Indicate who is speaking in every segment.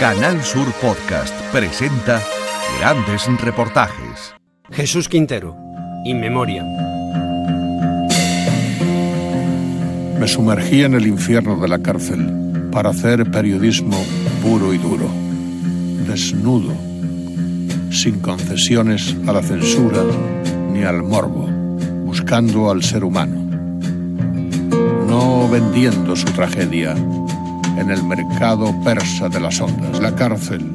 Speaker 1: Canal Sur Podcast presenta grandes reportajes.
Speaker 2: Jesús Quintero, In Memoria.
Speaker 3: Me sumergí en el infierno de la cárcel para hacer periodismo puro y duro, desnudo, sin concesiones a la censura ni al morbo, buscando al ser humano, no vendiendo su tragedia en el mercado persa de las ondas. La cárcel,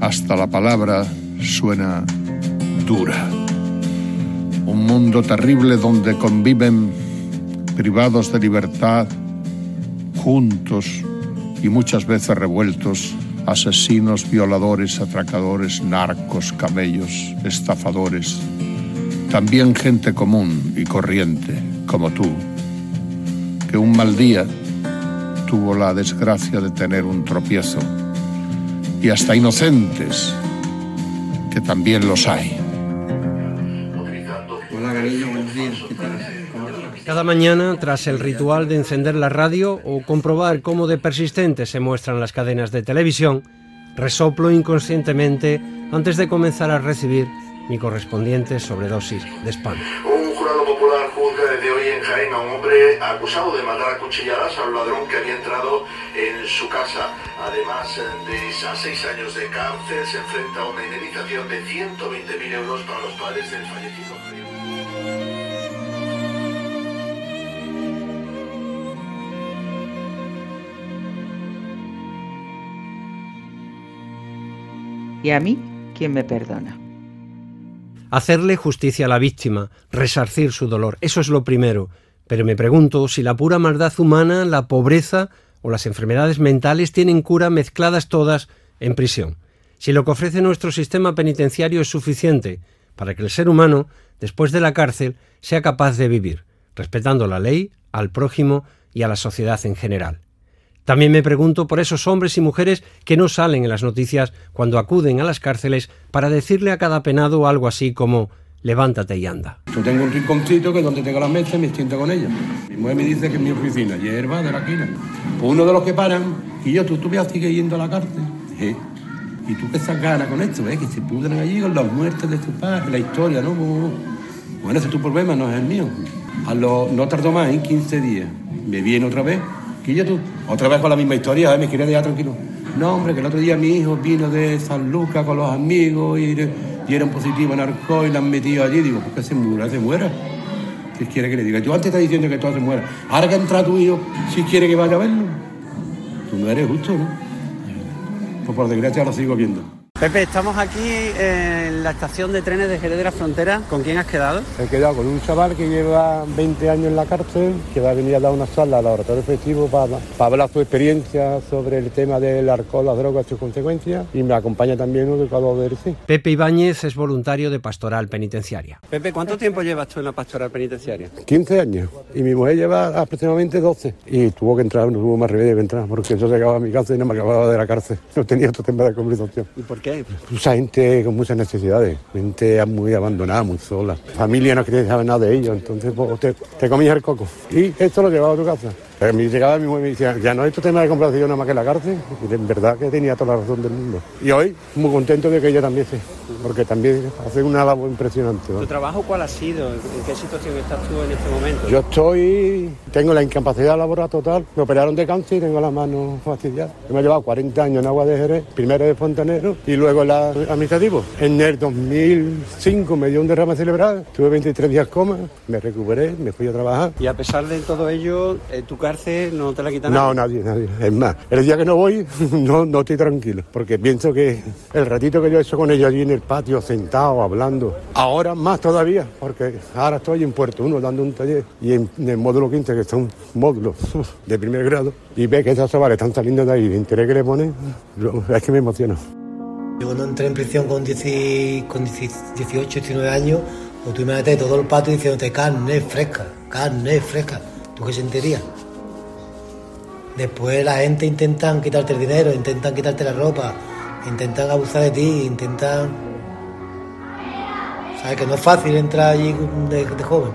Speaker 3: hasta la palabra, suena dura. Un mundo terrible donde conviven privados de libertad, juntos y muchas veces revueltos, asesinos, violadores, atracadores, narcos, camellos, estafadores, también gente común y corriente, como tú, que un mal día tuvo la desgracia de tener un tropiezo, y hasta inocentes, que también los hay.
Speaker 2: Hola, cariño, buenos días. Cada mañana, tras el ritual de encender la radio o comprobar cómo de persistentes se muestran las cadenas de televisión, resoplo inconscientemente antes de comenzar a recibir mi correspondiente sobredosis de spam.
Speaker 4: Popular juzga desde hoy en Jaén a un hombre acusado de matar a cuchilladas a ladrón que había entrado en su casa. Además de a seis años de cárcel, se enfrenta a una indemnización de 120.000 euros para los padres del fallecido.
Speaker 5: ¿Y a mí quién me perdona?
Speaker 2: Hacerle justicia a la víctima, resarcir su dolor, eso es lo primero. Pero me pregunto si la pura maldad humana, la pobreza o las enfermedades mentales tienen cura mezcladas todas en prisión. Si lo que ofrece nuestro sistema penitenciario es suficiente para que el ser humano, después de la cárcel, sea capaz de vivir, respetando la ley, al prójimo y a la sociedad en general. También me pregunto por esos hombres y mujeres que no salen en las noticias cuando acuden a las cárceles para decirle a cada penado algo así como levántate y anda.
Speaker 6: Yo tengo un rinconcito que donde tengo la mesa me siento con ella. Mi mujer me dice que es mi oficina, hierba de la quina. Pues uno de los que paran, y yo, tú, tú me sigues yendo a la cárcel. ¿Eh? ¿Y tú qué ganas con esto? ¿eh? Que se pudren allí con las muertes de tu padre, la historia, ¿no? Bueno, ese es tu problema, no es el mío. A lo, no tardó más, en 15 días. Me viene otra vez Otra vez con la misma historia, ¿eh? me quería dejar tranquilo. No, hombre, que el otro día mi hijo vino de San Lucas con los amigos y dieron positivo en arco y la han metido allí. Digo, ¿por qué se muera? ¿Se muera? ¿Qué quiere que le diga? Tú antes estás diciendo que todo se muera. Ahora que entra tu hijo, si quiere que vaya a verlo. Tú no eres justo, ¿no? Pues por desgracia lo sigo viendo.
Speaker 2: Pepe, estamos aquí en la estación de trenes de Jerez de la Frontera. ¿Con quién has quedado?
Speaker 7: He quedado con un chaval que lleva 20 años en la cárcel, que va a venir a dar una charla al laboratorio efectivo para, para hablar su experiencia sobre el tema del alcohol, las drogas y sus consecuencias. Y me acompaña también un educador de RC.
Speaker 2: Pepe Ibáñez es voluntario de Pastoral Penitenciaria. Pepe, ¿cuánto tiempo llevas tú en la Pastoral Penitenciaria?
Speaker 7: 15 años. Y mi mujer lleva aproximadamente 12. Y tuvo que entrar, no tuvo más remedio que entrar, porque yo llegaba a mi casa y no me acababa de la cárcel. No tenía otro tema de conversación.
Speaker 2: ¿Y por qué?
Speaker 7: Mucha gente con muchas necesidades, gente muy abandonada, muy sola. Familia no quería saber nada de ellos, entonces pues, te, te comías el coco. Y esto lo llevaba a tu casa. Pero me llegaba mi mujer y me decía, ya no es tu tema de complación nada más que la cárcel. Y en verdad que tenía toda la razón del mundo. Y hoy muy contento de que ella también se, porque también hace una labor impresionante. ¿no?
Speaker 2: ¿Tu trabajo cuál ha sido? ¿En qué situación estás tú en este momento?
Speaker 7: Yo estoy, tengo la incapacidad laboral total. Me operaron de cáncer y tengo las manos fastidiadas. Yo me he llevado 40 años en agua de Jerez, primero de Fontanero y luego en la administrativo. En el 2005 me dio un derrame cerebral, tuve 23 días coma, me recuperé, me fui a trabajar.
Speaker 2: Y a pesar de todo ello, eh, tu cárcel no te la quita
Speaker 7: No, nadie, nadie. Es más, el día que no voy, no, no estoy tranquilo, porque pienso que el ratito que yo he hecho con ellos allí en el patio, sentado, hablando, ahora más todavía, porque ahora estoy en Puerto Uno dando un taller y en, en el módulo 15, que son módulos de primer grado, y ve que esos chavales están saliendo de ahí, el interés que le ponen, yo- es que me emociona.
Speaker 8: Yo cuando entré en prisión con, 10 con 18, 19 años, pues tú imagínate todo el patio diciéndote carne fresca, carne fresca. ¿Tú qué sentirías? Después la gente intentan quitarte el dinero, intentan quitarte la ropa, intentan abusar de ti, intentan... ¿Sabes? Que no es fácil entrar allí de, joven.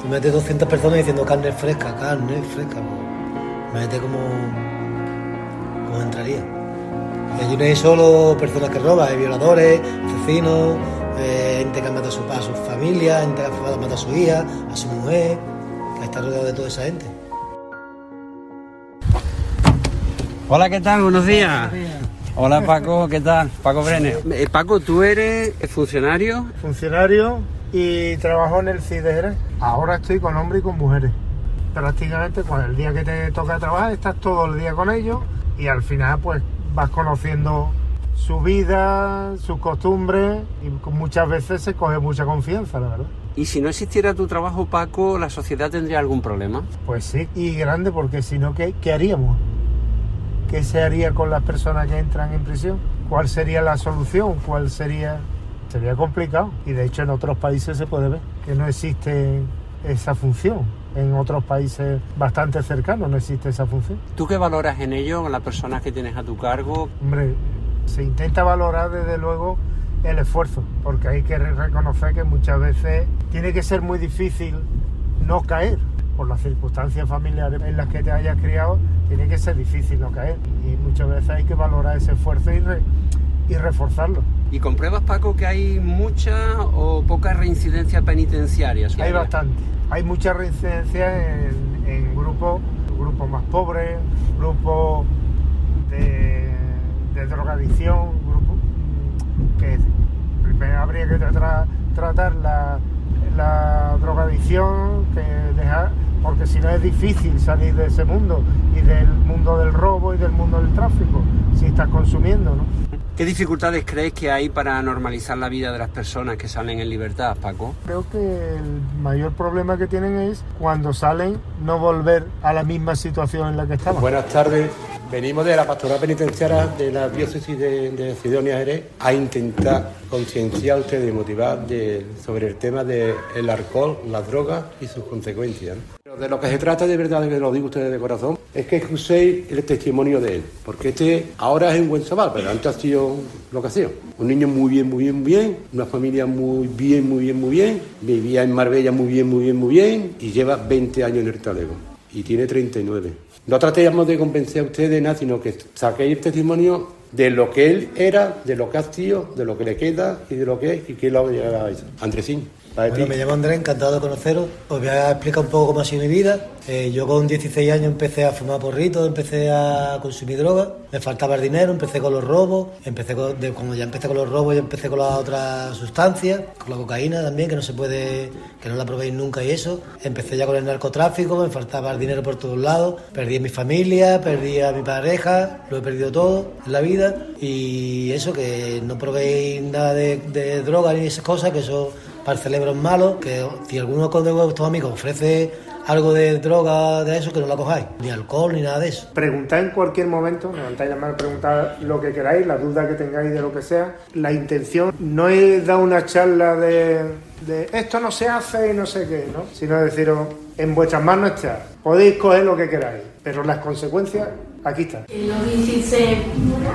Speaker 8: Tú metes 200 personas diciendo carne fresca, carne fresca. Pues, imagínate cómo, cómo entraría. Y allí no hay solo personas que roban, hay violadores, asesinos, eh, gente que mata a su, a su familia, gente que mata a su hija, a su mujer, que está rodeado de toda esa gente.
Speaker 2: Hola, ¿qué tal? Buenos días. Hola Paco, ¿qué tal? Paco Brenes. Eh, Paco, ¿tú eres funcionario?
Speaker 9: Funcionario y trabajo en el CIDR. Ahora estoy con hombres y con mujeres. Prácticamente, pues el día que te toca trabajar, estás todo el día con ellos y al final, pues vas conociendo su vida, sus costumbres y muchas veces se coge mucha confianza, la verdad.
Speaker 2: ¿Y si no existiera tu trabajo, Paco, la sociedad tendría algún problema?
Speaker 9: Pues sí, y grande, porque si no, ¿qué, qué haríamos? ¿Qué se haría con las personas que entran en prisión? ¿Cuál sería la solución? ¿Cuál sería...? Sería complicado. Y de hecho en otros países se puede ver que no existe esa función. En otros países bastante cercanos no existe esa función.
Speaker 2: ¿Tú qué valoras en ello, en las personas que tienes a tu cargo?
Speaker 9: Hombre, se intenta valorar desde luego el esfuerzo, porque hay que reconocer que muchas veces tiene que ser muy difícil no caer por las circunstancias familiares en las que te hayas criado, tiene que ser difícil no caer. Y muchas veces hay que valorar ese esfuerzo y, re, y reforzarlo.
Speaker 2: ¿Y compruebas, Paco, que hay mucha o poca reincidencia penitenciaria?
Speaker 9: Hay bastante. Hay mucha reincidencia en, en grupos, grupos más pobres, grupos de, de drogadicción, grupos que primero habría que tra tratar la, la drogadicción, que dejar, porque si no es difícil salir de ese mundo y del mundo del robo y del mundo del tráfico, si estás consumiendo, ¿no?
Speaker 2: ¿Qué dificultades crees que hay para normalizar la vida de las personas que salen en libertad, Paco?
Speaker 9: Creo que el mayor problema que tienen es cuando salen no volver a la misma situación en la que estaban.
Speaker 7: Buenas tardes. Venimos de la pastoral penitenciaria de la diócesis de, de Sidonia Jerez a intentar concienciar a ustedes y motivar sobre el tema del alcohol, las drogas y sus consecuencias. de lo que se trata de verdad, que lo digo ustedes de corazón, es que escuchéis el testimonio de él. Porque este ahora es un buen chaval, pero antes ha sido lo que ha sido. Un niño muy bien, muy bien, muy bien, una familia muy bien, muy bien, muy bien, vivía en Marbella muy bien, muy bien, muy bien y lleva 20 años en el talego y tiene 39. No tratemos de convencer a ustedes de nada, sino que saquéis el testimonio de lo que él era, de lo que ha sido, de lo que le queda y de lo que es y que lo ha llegado a eso. Andresín.
Speaker 8: Bueno, me llamo Andrés, encantado de conoceros. Os voy a explicar un poco cómo ha sido mi vida. Eh, yo con 16 años empecé a fumar porritos, empecé a consumir drogas, me faltaba el dinero, empecé con los robos, empecé con, de, cuando ya empecé con los robos, ya empecé con las otras sustancias, con la cocaína también, que no se puede, que no la probéis nunca y eso. Empecé ya con el narcotráfico, me faltaba el dinero por todos lados, perdí a mi familia, perdí a mi pareja, lo he perdido todo en la vida y eso, que no probéis nada de, de droga ni esas cosas, que eso para el cerebro es malo, que si alguno de vuestros amigos ofrece algo de droga de eso, que no la cojáis, ni alcohol ni nada de eso.
Speaker 9: Preguntad en cualquier momento, levantáis la mano, preguntad lo que queráis, la duda que tengáis de lo que sea. La intención no es dar una charla de, de esto no se hace y no sé qué, ¿no? Sino deciros, en vuestras manos está, podéis coger lo que queráis, pero las consecuencias aquí están.
Speaker 10: Lo que hiciste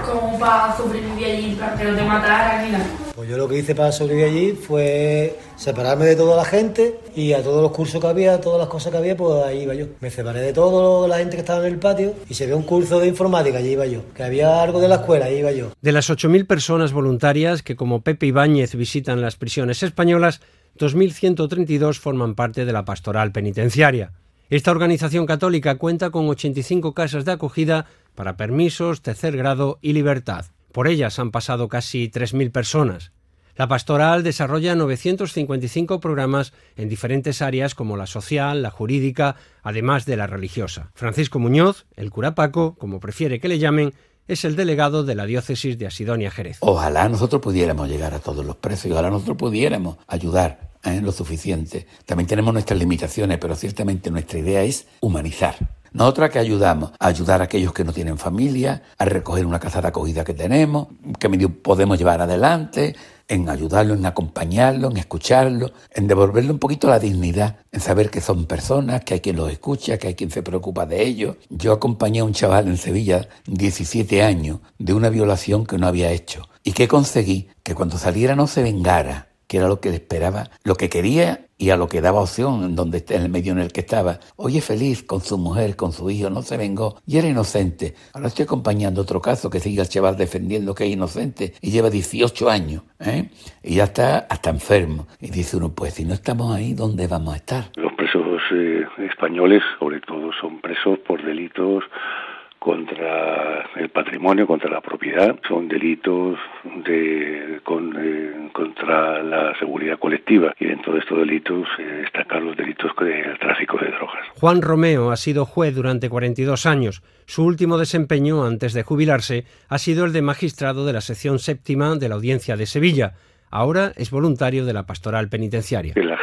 Speaker 10: como para sobrevivir allí, para que no te mataran ni nada.
Speaker 8: Pues yo lo que hice para sobrevivir allí fue separarme de toda la gente y a todos los cursos que había, a todas las cosas que había, pues ahí iba yo. Me separé de toda la gente que estaba en el patio y se ve un curso de informática, allí iba yo. Que había algo de la escuela, ahí iba yo.
Speaker 2: De las 8.000 personas voluntarias que como Pepe Ibáñez visitan las prisiones españolas, 2.132 forman parte de la pastoral penitenciaria. Esta organización católica cuenta con 85 casas de acogida para permisos, tercer grado y libertad. Por ellas han pasado casi 3.000 personas. La pastoral desarrolla 955 programas en diferentes áreas como la social, la jurídica, además de la religiosa. Francisco Muñoz, el cura Paco, como prefiere que le llamen, es el delegado de la diócesis de Asidonia Jerez.
Speaker 11: Ojalá nosotros pudiéramos llegar a todos los presos, ojalá nosotros pudiéramos ayudar ¿eh? lo suficiente. También tenemos nuestras limitaciones, pero ciertamente nuestra idea es humanizar. Nosotras que ayudamos a ayudar a aquellos que no tienen familia, a recoger una casa de acogida que tenemos, que podemos llevar adelante, en ayudarlo, en acompañarlo, en escucharlo, en devolverle un poquito la dignidad, en saber que son personas, que hay quien los escucha, que hay quien se preocupa de ellos. Yo acompañé a un chaval en Sevilla, 17 años, de una violación que no había hecho. ¿Y qué conseguí? Que cuando saliera no se vengara, que era lo que esperaba, lo que quería y a lo que daba opción en donde en el medio en el que estaba. Hoy es feliz con su mujer, con su hijo, no se vengó y era inocente. Ahora estoy acompañando otro caso que sigue el chaval defendiendo que es inocente y lleva 18 años ¿eh? y ya está hasta enfermo. Y dice uno, pues si no estamos ahí, ¿dónde vamos a estar?
Speaker 12: Los presos eh, españoles, sobre todo, son presos por delitos contra el patrimonio, contra la propiedad, son delitos de, eh, contra la seguridad colectiva y dentro de estos delitos eh, destacan los delitos del tráfico de drogas.
Speaker 2: Juan Romeo ha sido juez durante 42 años. Su último desempeño antes de jubilarse ha sido el de magistrado de la sección séptima de la Audiencia de Sevilla. Ahora es voluntario de la pastoral penitenciaria.
Speaker 12: La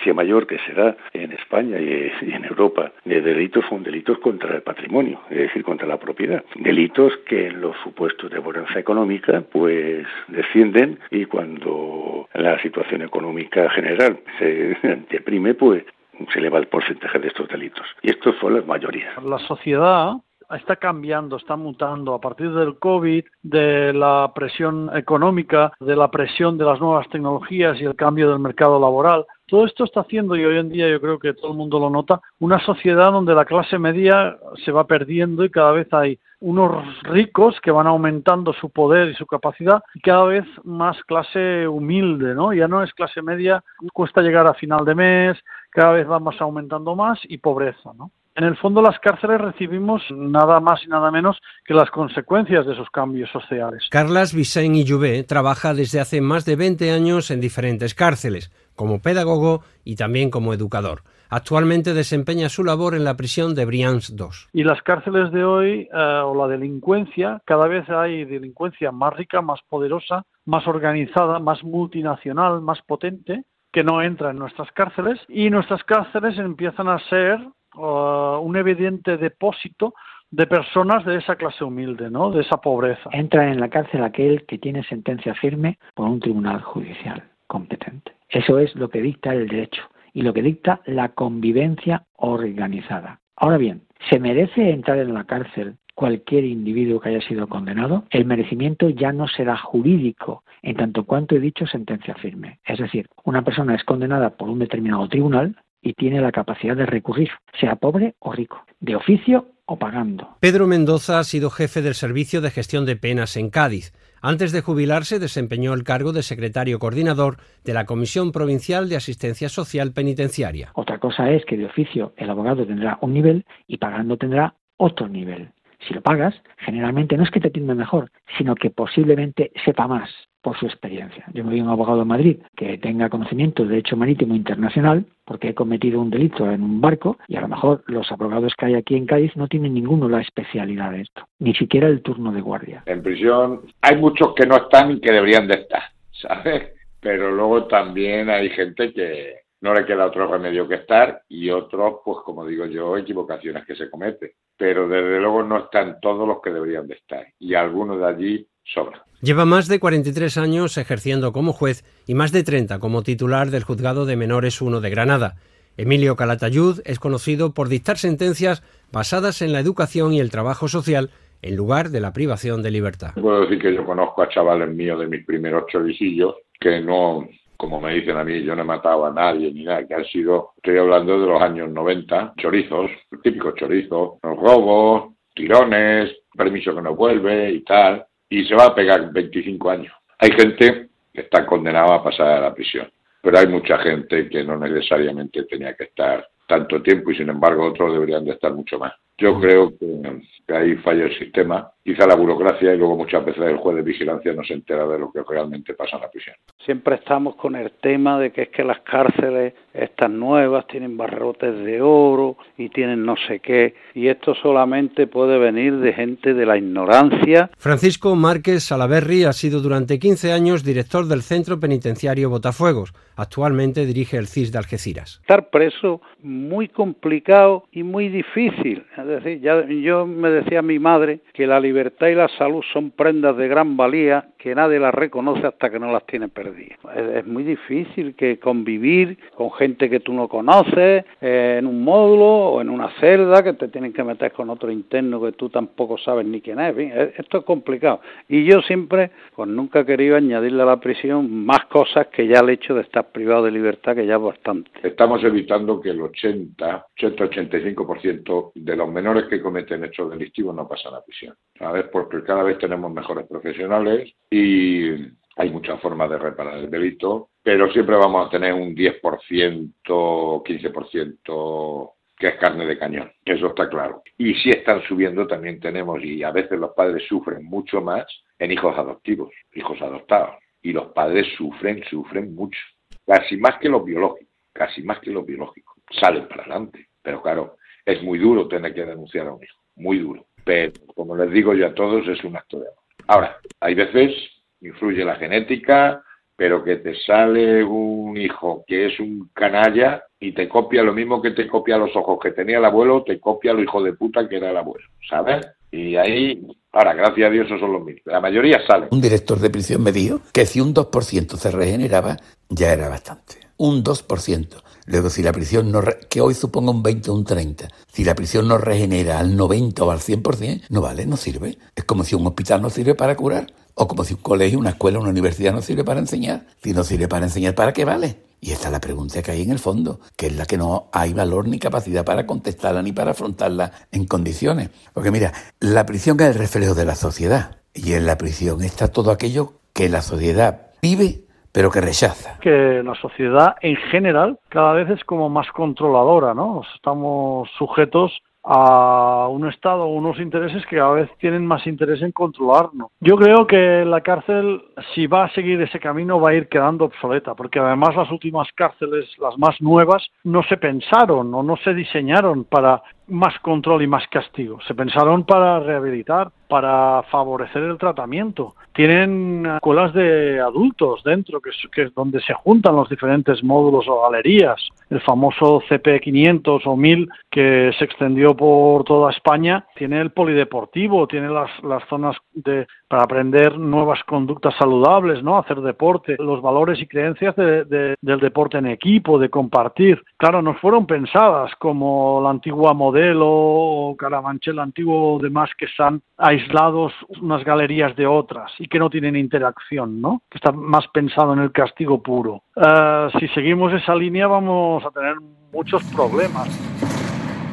Speaker 12: incidencia mayor que se da en España y en Europa de delitos son delitos contra el patrimonio, es decir, contra la propiedad. Delitos que en los supuestos de bonanza económica pues descienden y cuando la situación económica general se deprime pues se eleva el porcentaje de estos delitos. Y estos son las mayorías.
Speaker 13: La sociedad está cambiando, está mutando a partir del COVID, de la presión económica, de la presión de las nuevas tecnologías y el cambio del mercado laboral. Todo esto está haciendo, y hoy en día yo creo que todo el mundo lo nota, una sociedad donde la clase media se va perdiendo y cada vez hay unos ricos que van aumentando su poder y su capacidad y cada vez más clase humilde, ¿no? Ya no es clase media, cuesta llegar a final de mes, cada vez va más aumentando más y pobreza, ¿no? En el fondo, las cárceles recibimos nada más y nada menos que las consecuencias de esos cambios sociales.
Speaker 2: Carlas Vicent y Jouvet trabaja desde hace más de 20 años en diferentes cárceles, como pedagogo y también como educador. Actualmente desempeña su labor en la prisión de Brians II.
Speaker 13: Y las cárceles de hoy, eh, o la delincuencia, cada vez hay delincuencia más rica, más poderosa, más organizada, más multinacional, más potente, que no entra en nuestras cárceles. Y nuestras cárceles empiezan a ser Uh, un evidente depósito de personas de esa clase humilde, ¿no? De esa pobreza.
Speaker 14: Entra en la cárcel aquel que tiene sentencia firme por un tribunal judicial competente. Eso es lo que dicta el derecho y lo que dicta la convivencia organizada. Ahora bien, ¿se merece entrar en la cárcel cualquier individuo que haya sido condenado? El merecimiento ya no será jurídico, en tanto cuanto he dicho sentencia firme. Es decir, una persona es condenada por un determinado tribunal y tiene la capacidad de recurrir, sea pobre o rico, de oficio o pagando.
Speaker 2: Pedro Mendoza ha sido jefe del Servicio de Gestión de Penas en Cádiz. Antes de jubilarse desempeñó el cargo de secretario coordinador de la Comisión Provincial de Asistencia Social Penitenciaria.
Speaker 14: Otra cosa es que de oficio el abogado tendrá un nivel y pagando tendrá otro nivel. Si lo pagas, generalmente no es que te atienda mejor, sino que posiblemente sepa más por su experiencia. Yo me voy un abogado en Madrid que tenga conocimiento de derecho marítimo internacional porque he cometido un delito en un barco y a lo mejor los abogados que hay aquí en Cádiz no tienen ninguno la especialidad de esto, ni siquiera el turno de guardia.
Speaker 15: En prisión hay muchos que no están y que deberían de estar, ¿sabes? Pero luego también hay gente que no le queda otro remedio que estar y otros, pues como digo yo, equivocaciones que se cometen. Pero desde luego no están todos los que deberían de estar y algunos de allí sobran.
Speaker 2: Lleva más de 43 años ejerciendo como juez y más de 30 como titular del Juzgado de Menores 1 de Granada. Emilio Calatayud es conocido por dictar sentencias basadas en la educación y el trabajo social en lugar de la privación de libertad.
Speaker 15: Puedo decir que yo conozco a chavales míos de mis primeros choricillos que no, como me dicen a mí, yo no he matado a nadie ni nada, que han sido, estoy hablando de los años 90, chorizos, típicos chorizos, robos, tirones, permiso que no vuelve y tal y se va a pegar 25 años. Hay gente que está condenada a pasar a la prisión, pero hay mucha gente que no necesariamente tenía que estar tanto tiempo y sin embargo otros deberían de estar mucho más. Yo creo que, que ahí falla el sistema quizá la burocracia y luego muchas veces el juez de vigilancia no se entera de lo que realmente pasa en la prisión.
Speaker 16: Siempre estamos con el tema de que es que las cárceles, estas nuevas, tienen barrotes de oro y tienen no sé qué, y esto solamente puede venir de gente de la ignorancia.
Speaker 2: Francisco Márquez Salaberry ha sido durante 15 años director del Centro Penitenciario Botafuegos. Actualmente dirige el CIS de Algeciras.
Speaker 16: Estar preso muy complicado y muy difícil. Es decir, ya yo me decía mi madre que la libertad y la salud son prendas de gran valía que nadie las reconoce hasta que no las tiene perdidas. Es, muy difícil que convivir con gente que tú no conoces eh, en un módulo o en una celda que te tienen que meter con otro interno que tú tampoco sabes ni quién es. esto es complicado. Y yo siempre, pues nunca he querido añadirle a la prisión más cosas que ya el hecho de estar privado de libertad, que ya es bastante.
Speaker 15: Estamos evitando que el 80, 80-85% de los menores que cometen hechos delictivos no pasan a prisión. A ver, porque cada vez tenemos mejores profesionales y hay muchas formas de reparar el delito, pero siempre vamos a tener un 10%, 15% que es carne de cañón, eso está claro. Y si están subiendo también tenemos, y a veces los padres sufren mucho más en hijos adoptivos, hijos adoptados. Y los padres sufren, sufren mucho, casi más que los biológicos, casi más que los biológicos. Salen para adelante, pero claro, es muy duro tener que denunciar a un hijo, muy duro. Pero, como les digo yo a todos, es un acto de amor. Ahora, hay veces influye la genética, pero que te sale un hijo que es un canalla y te copia lo mismo que te copia los ojos que tenía el abuelo, te copia lo hijo de puta que era el abuelo, ¿sabes? Y ahí, ahora, gracias a Dios, esos son los mismos. La mayoría salen.
Speaker 11: Un director de prisión me dijo que si un 2% se regeneraba, ya era bastante. Un 2%. Luego, si la prisión no, que hoy suponga un 20 o un 30, si la prisión no regenera al 90 o al 100%, no vale, no sirve. Es como si un hospital no sirve para curar. O como si un colegio, una escuela, una universidad no sirve para enseñar. Si no sirve para enseñar, ¿para qué vale? Y esta es la pregunta que hay en el fondo, que es la que no hay valor ni capacidad para contestarla ni para afrontarla en condiciones. Porque mira, la prisión es el reflejo de la sociedad. Y en la prisión está todo aquello que la sociedad vive pero que rechaza.
Speaker 13: Que la sociedad en general cada vez es como más controladora, ¿no? Estamos sujetos a un Estado o unos intereses que a veces tienen más interés en controlarnos. Yo creo que la cárcel, si va a seguir ese camino, va a ir quedando obsoleta, porque además las últimas cárceles, las más nuevas, no se pensaron o no se diseñaron para más control y más castigo. Se pensaron para rehabilitar, para favorecer el tratamiento. Tienen escuelas de adultos dentro, que es, donde se juntan los diferentes módulos o galerías. El famoso CP500 o 1000 que se extendió por toda España tiene el polideportivo, tiene las, las zonas de, para aprender nuevas conductas saludables, ¿no? Hacer deporte, los valores y creencias del deporte en equipo, de compartir. Claro, no fueron pensadas como la antigua modelo o Carabanchel antiguo demás que están aislados unas galerías de otras y que no tienen interacción, ¿no? Que está más pensado en el castigo puro. Eh, si seguimos esa línea vamos a tener muchos problemas.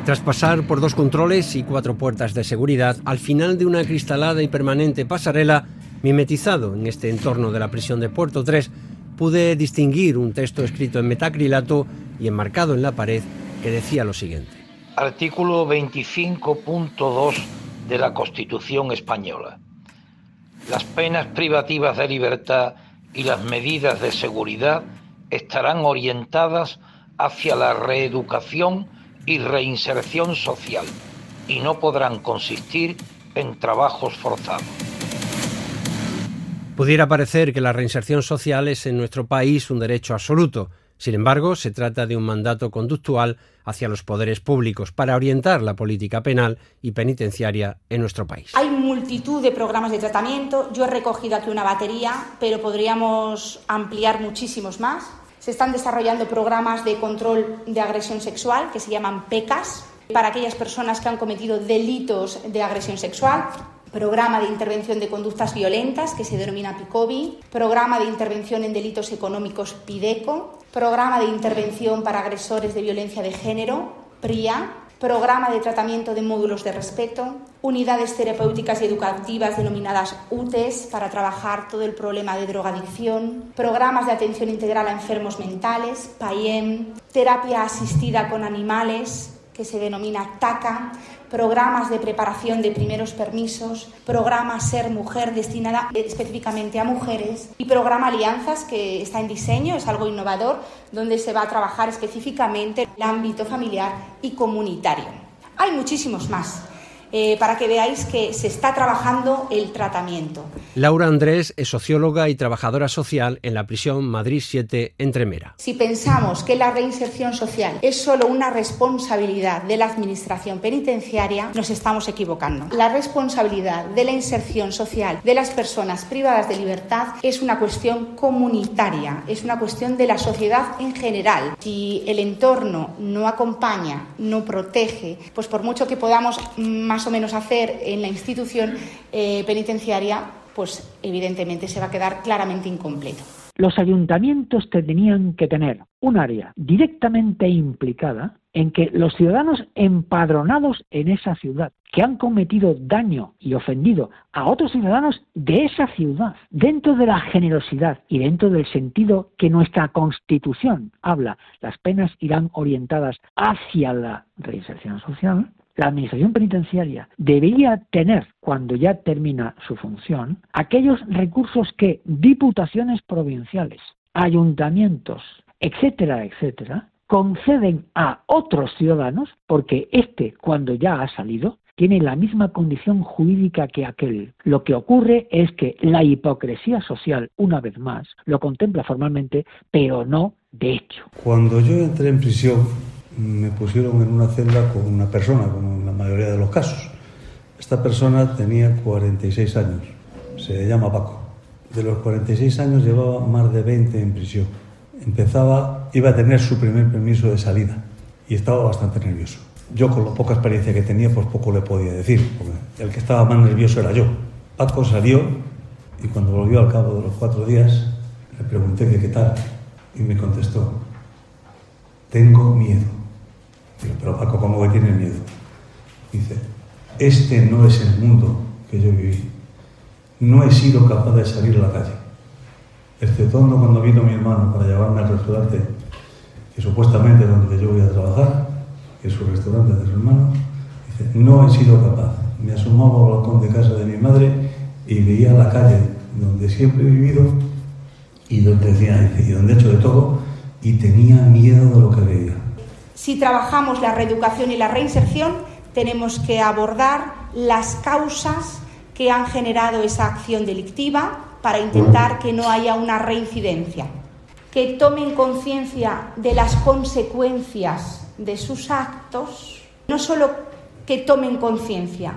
Speaker 2: Tras pasar por dos controles y cuatro puertas de seguridad, al final de una cristalada y permanente pasarela, mimetizado en este entorno de la prisión de Puerto 3, pude distinguir un texto escrito en metacrilato y enmarcado en la pared que decía lo siguiente.
Speaker 17: Artículo 25.2 de la Constitución española. Las penas privativas de libertad y las medidas de seguridad estarán orientadas hacia la reeducación y reinserción social y no podrán consistir en trabajos forzados.
Speaker 2: Pudiera parecer que la reinserción social es en nuestro país un derecho absoluto. Sin embargo, se trata de un mandato conductual hacia los poderes públicos para orientar la política penal y penitenciaria en nuestro país.
Speaker 18: Hay multitud de programas de tratamiento. Yo he recogido aquí una batería, pero podríamos ampliar muchísimos más. Se están desarrollando programas de control de agresión sexual que se llaman PECAS para aquellas personas que han cometido delitos de agresión sexual. Programa de intervención de conductas violentas que se denomina PICOBI, programa de intervención en delitos económicos PIDECO, programa de intervención para agresores de violencia de género PRIA, programa de tratamiento de módulos de respeto, unidades terapéuticas y educativas denominadas UTES para trabajar todo el problema de drogadicción, programas de atención integral a enfermos mentales, PAIEM, terapia asistida con animales, que se denomina TACA, programas de preparación de primeros permisos, programa Ser Mujer destinada específicamente a mujeres y programa Alianzas que está en diseño, es algo innovador, donde se va a trabajar específicamente el ámbito familiar y comunitario. Hay muchísimos más. Eh, para que veáis que se está trabajando el tratamiento.
Speaker 2: Laura Andrés es socióloga y trabajadora social en la prisión Madrid 7 Entremera.
Speaker 18: Si pensamos que la reinserción social es solo una responsabilidad de la Administración penitenciaria, nos estamos equivocando. La responsabilidad de la inserción social de las personas privadas de libertad es una cuestión comunitaria, es una cuestión de la sociedad en general. Si el entorno no acompaña, no protege, pues por mucho que podamos más o menos hacer en la institución eh, penitenciaria, pues evidentemente se va a quedar claramente incompleto.
Speaker 14: Los ayuntamientos tenían que tener un área directamente implicada en que los ciudadanos empadronados en esa ciudad, que han cometido daño y ofendido a otros ciudadanos de esa ciudad, dentro de la generosidad y dentro del sentido que nuestra Constitución habla, las penas irán orientadas hacia la reinserción social, la Administración Penitenciaria debería tener, cuando ya termina su función, aquellos recursos que diputaciones provinciales, ayuntamientos, etcétera, etcétera, conceden a otros ciudadanos, porque este, cuando ya ha salido, tiene la misma condición jurídica que aquel. Lo que ocurre es que la hipocresía social, una vez más, lo contempla formalmente, pero no de hecho.
Speaker 19: Cuando yo entré en prisión, me pusieron en una celda con una persona, como en la mayoría de los casos. Esta persona tenía 46 años, se llama Paco. De los 46 años llevaba más de 20 en prisión. Empezaba, iba a tener su primer permiso de salida y estaba bastante nervioso. Yo con la poca experiencia que tenía, pues poco le podía decir, porque el que estaba más nervioso era yo. Paco salió y cuando volvió al cabo de los cuatro días, le pregunté que qué tal y me contestó, tengo miedo pero Paco, ¿cómo que tiene miedo? Dice, este no es el mundo que yo viví. No he sido capaz de salir a la calle. Exceptuando cuando vino mi hermano para llevarme al restaurante, que supuestamente es donde yo voy a trabajar, que es su restaurante de su hermano, dice, no he sido capaz. Me asomaba al balcón de casa de mi madre y veía la calle donde siempre he vivido y donde, decía, y donde he hecho de todo y tenía miedo de lo que veía.
Speaker 18: Si trabajamos la reeducación y la reinserción, tenemos que abordar las causas que han generado esa acción delictiva para intentar que no haya una reincidencia, que tomen conciencia de las consecuencias de sus actos, no solo que tomen conciencia,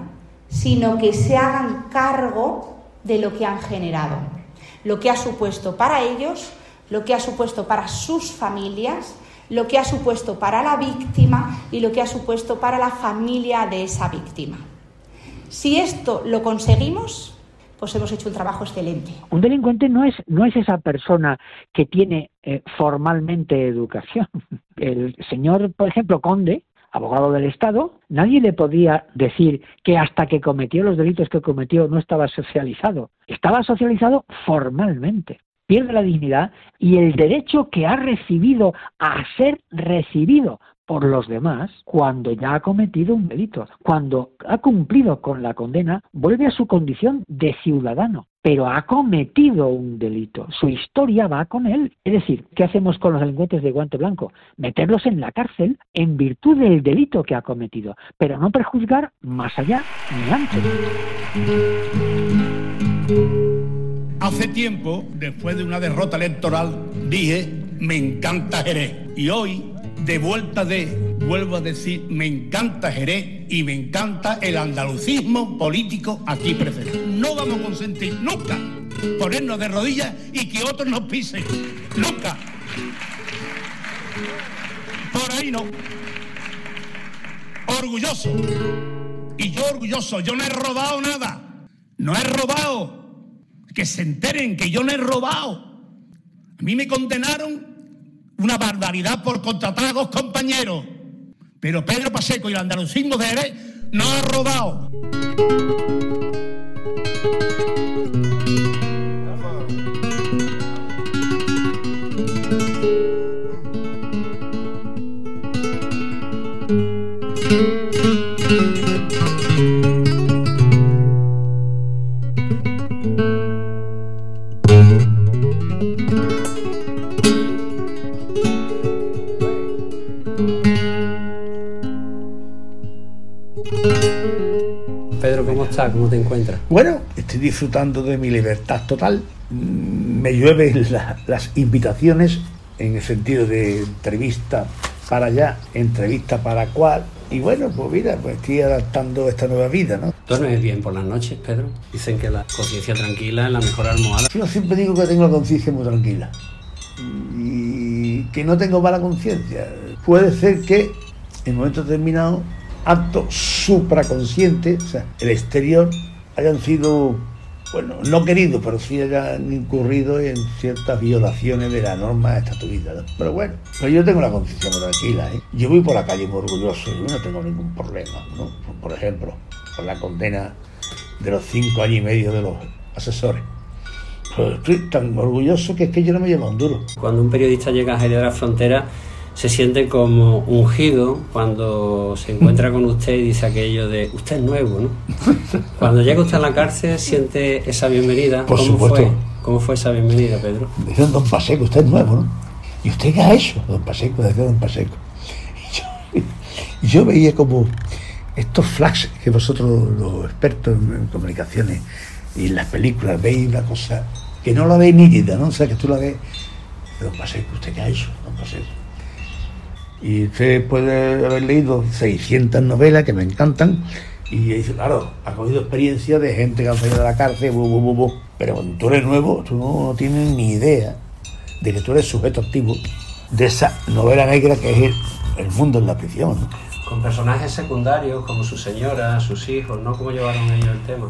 Speaker 18: sino que se hagan cargo de lo que han generado, lo que ha supuesto para ellos, lo que ha supuesto para sus familias lo que ha supuesto para la víctima y lo que ha supuesto para la familia de esa víctima. Si esto lo conseguimos, pues hemos hecho un trabajo excelente.
Speaker 14: Un delincuente no es, no es esa persona que tiene eh, formalmente educación. El señor, por ejemplo, Conde, abogado del Estado, nadie le podía decir que hasta que cometió los delitos que cometió no estaba socializado. Estaba socializado formalmente pierde la dignidad y el derecho que ha recibido a ser recibido por los demás cuando ya ha cometido un delito. Cuando ha cumplido con la condena, vuelve a su condición de ciudadano, pero ha cometido un delito. Su historia va con él. Es decir, ¿qué hacemos con los delincuentes de guante blanco? Meterlos en la cárcel en virtud del delito que ha cometido, pero no prejuzgar más allá ni antes.
Speaker 20: Hace tiempo, después de una derrota electoral, dije, me encanta Jerez. Y hoy, de vuelta de, vuelvo a decir, me encanta Jerez y me encanta el andalucismo político aquí presente. No vamos a consentir nunca ponernos de rodillas y que otros nos pisen. Nunca. Por ahí no. Orgulloso. Y yo orgulloso, yo no he robado nada. No he robado que se enteren que yo no he robado. A mí me condenaron una barbaridad por contratar a dos compañeros. Pero Pedro Paseco y el andalucismo de Jerez no ha robado.
Speaker 2: ¿Cómo te encuentras?
Speaker 6: Bueno,
Speaker 21: estoy disfrutando de mi libertad total. Mm, Me llueven la- las invitaciones en el sentido de entrevista para allá, entrevista para cual. Y bueno, pues mira, pues estoy adaptando esta nueva vida, ¿no?
Speaker 22: ¿Duermes bien por las noches, Pedro? Dicen que la conciencia tranquila es la mejor almohada.
Speaker 21: Yo siempre digo que tengo la conciencia muy tranquila y que no tengo mala conciencia. Puede ser que en momentos determinados actos supraconscientes, o sea, el exterior, hayan sido, bueno, no queridos, pero sí hayan incurrido en ciertas violaciones de la norma estatuida. ¿no? Pero bueno, pero yo tengo la conciencia tranquila. ¿eh? Yo voy por la calle muy orgulloso yo no tengo ningún problema. ¿no? Por ejemplo, con la condena de los cinco años y medio de los asesores. Pues estoy tan orgulloso que es que yo no me llevo un duro.
Speaker 22: Cuando un periodista llega a Jerez de la Frontera, se siente como ungido cuando se encuentra con usted y dice aquello de usted es nuevo, ¿no? Cuando llega usted a la cárcel, siente esa bienvenida.
Speaker 21: Por
Speaker 22: ¿Cómo
Speaker 21: supuesto.
Speaker 22: fue? ¿Cómo fue esa bienvenida, Pedro?
Speaker 21: Decía don Paseco, usted es nuevo, ¿no? ¿Y usted qué ha hecho? Don Paseco, decía don Paseco. Y yo, y yo veía como estos flashes que vosotros, los expertos en comunicaciones y en las películas, veis una cosa que no la veis nítida, ¿no? O sea, que tú la ves, don Paseco, ¿usted qué ha hecho? Don Paseco. Y usted puede haber leído 600 novelas que me encantan y dice, claro, ha cogido experiencia de gente que ha salido de la cárcel, bu, bu, bu, bu. pero cuando tú eres nuevo, tú no, no tienes ni idea de que tú eres sujeto activo de esa novela negra que es el, el mundo en la prisión. ¿no?
Speaker 22: Con personajes secundarios como su señora, sus hijos, ¿no? ¿Cómo llevaron ellos el tema?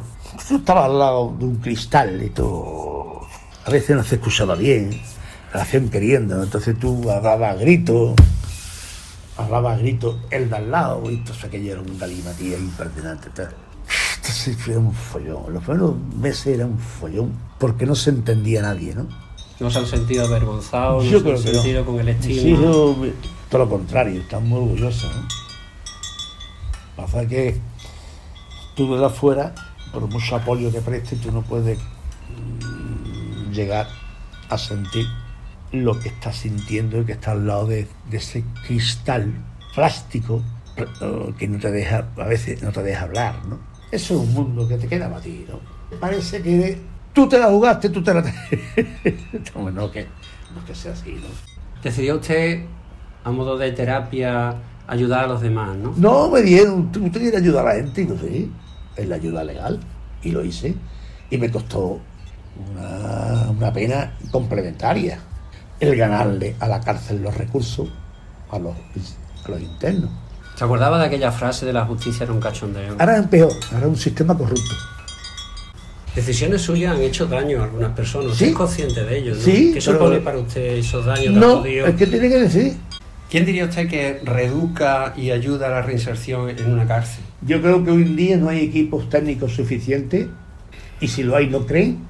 Speaker 21: Tú estabas al lado de un cristal y tú a veces no se escuchaba bien, la hacían queriendo, entonces tú hablabas a gritos, hablabas a gritos el de al lado, y entonces aquello era un galimatía impresionante. Entonces fue un follón, los primeros meses era un follón, porque no se entendía nadie, ¿no?
Speaker 22: ¿No se han sentido avergonzados? ¿No se han
Speaker 21: que no.
Speaker 22: sentido con el estigma?
Speaker 21: hijos, todo lo contrario, están muy orgullosos. ¿no? Pasa que tú de afuera, por mucho apoyo que prestes, tú no puedes mm, llegar a sentir lo que estás sintiendo y que está al lado de, de ese cristal plástico eh, que no te deja, a veces no te deja hablar, ¿no? Eso es un mundo que te queda batido. Parece que tú te la jugaste, tú te la... no, no, que, no que sea así, ¿no?
Speaker 22: ¿Decidió usted, a modo de terapia, ayudar a los demás, no?
Speaker 21: No, me dieron, usted quiere ayudar a la gente, y lo sé, es la ayuda legal, y lo hice, y me costó una, una pena complementaria, el ganarle a la cárcel los recursos a los, a los internos.
Speaker 22: ¿Se acordaba de aquella frase de la justicia era un cachondeo?
Speaker 21: Ahora es peor, ahora es un sistema corrupto.
Speaker 22: Decisiones suyas han hecho daño a algunas personas.
Speaker 21: Sí.
Speaker 22: ¿Usted es consciente de ello? ¿no?
Speaker 21: Sí,
Speaker 22: ¿Qué
Speaker 21: pero-
Speaker 22: supone para usted esos daños
Speaker 21: No, es que tiene que decir.
Speaker 22: ¿Quién diría usted que reeduca y ayuda a la reinserción en una cárcel?
Speaker 21: Yo creo que hoy en día no hay equipos técnicos suficientes y si lo hay no creen.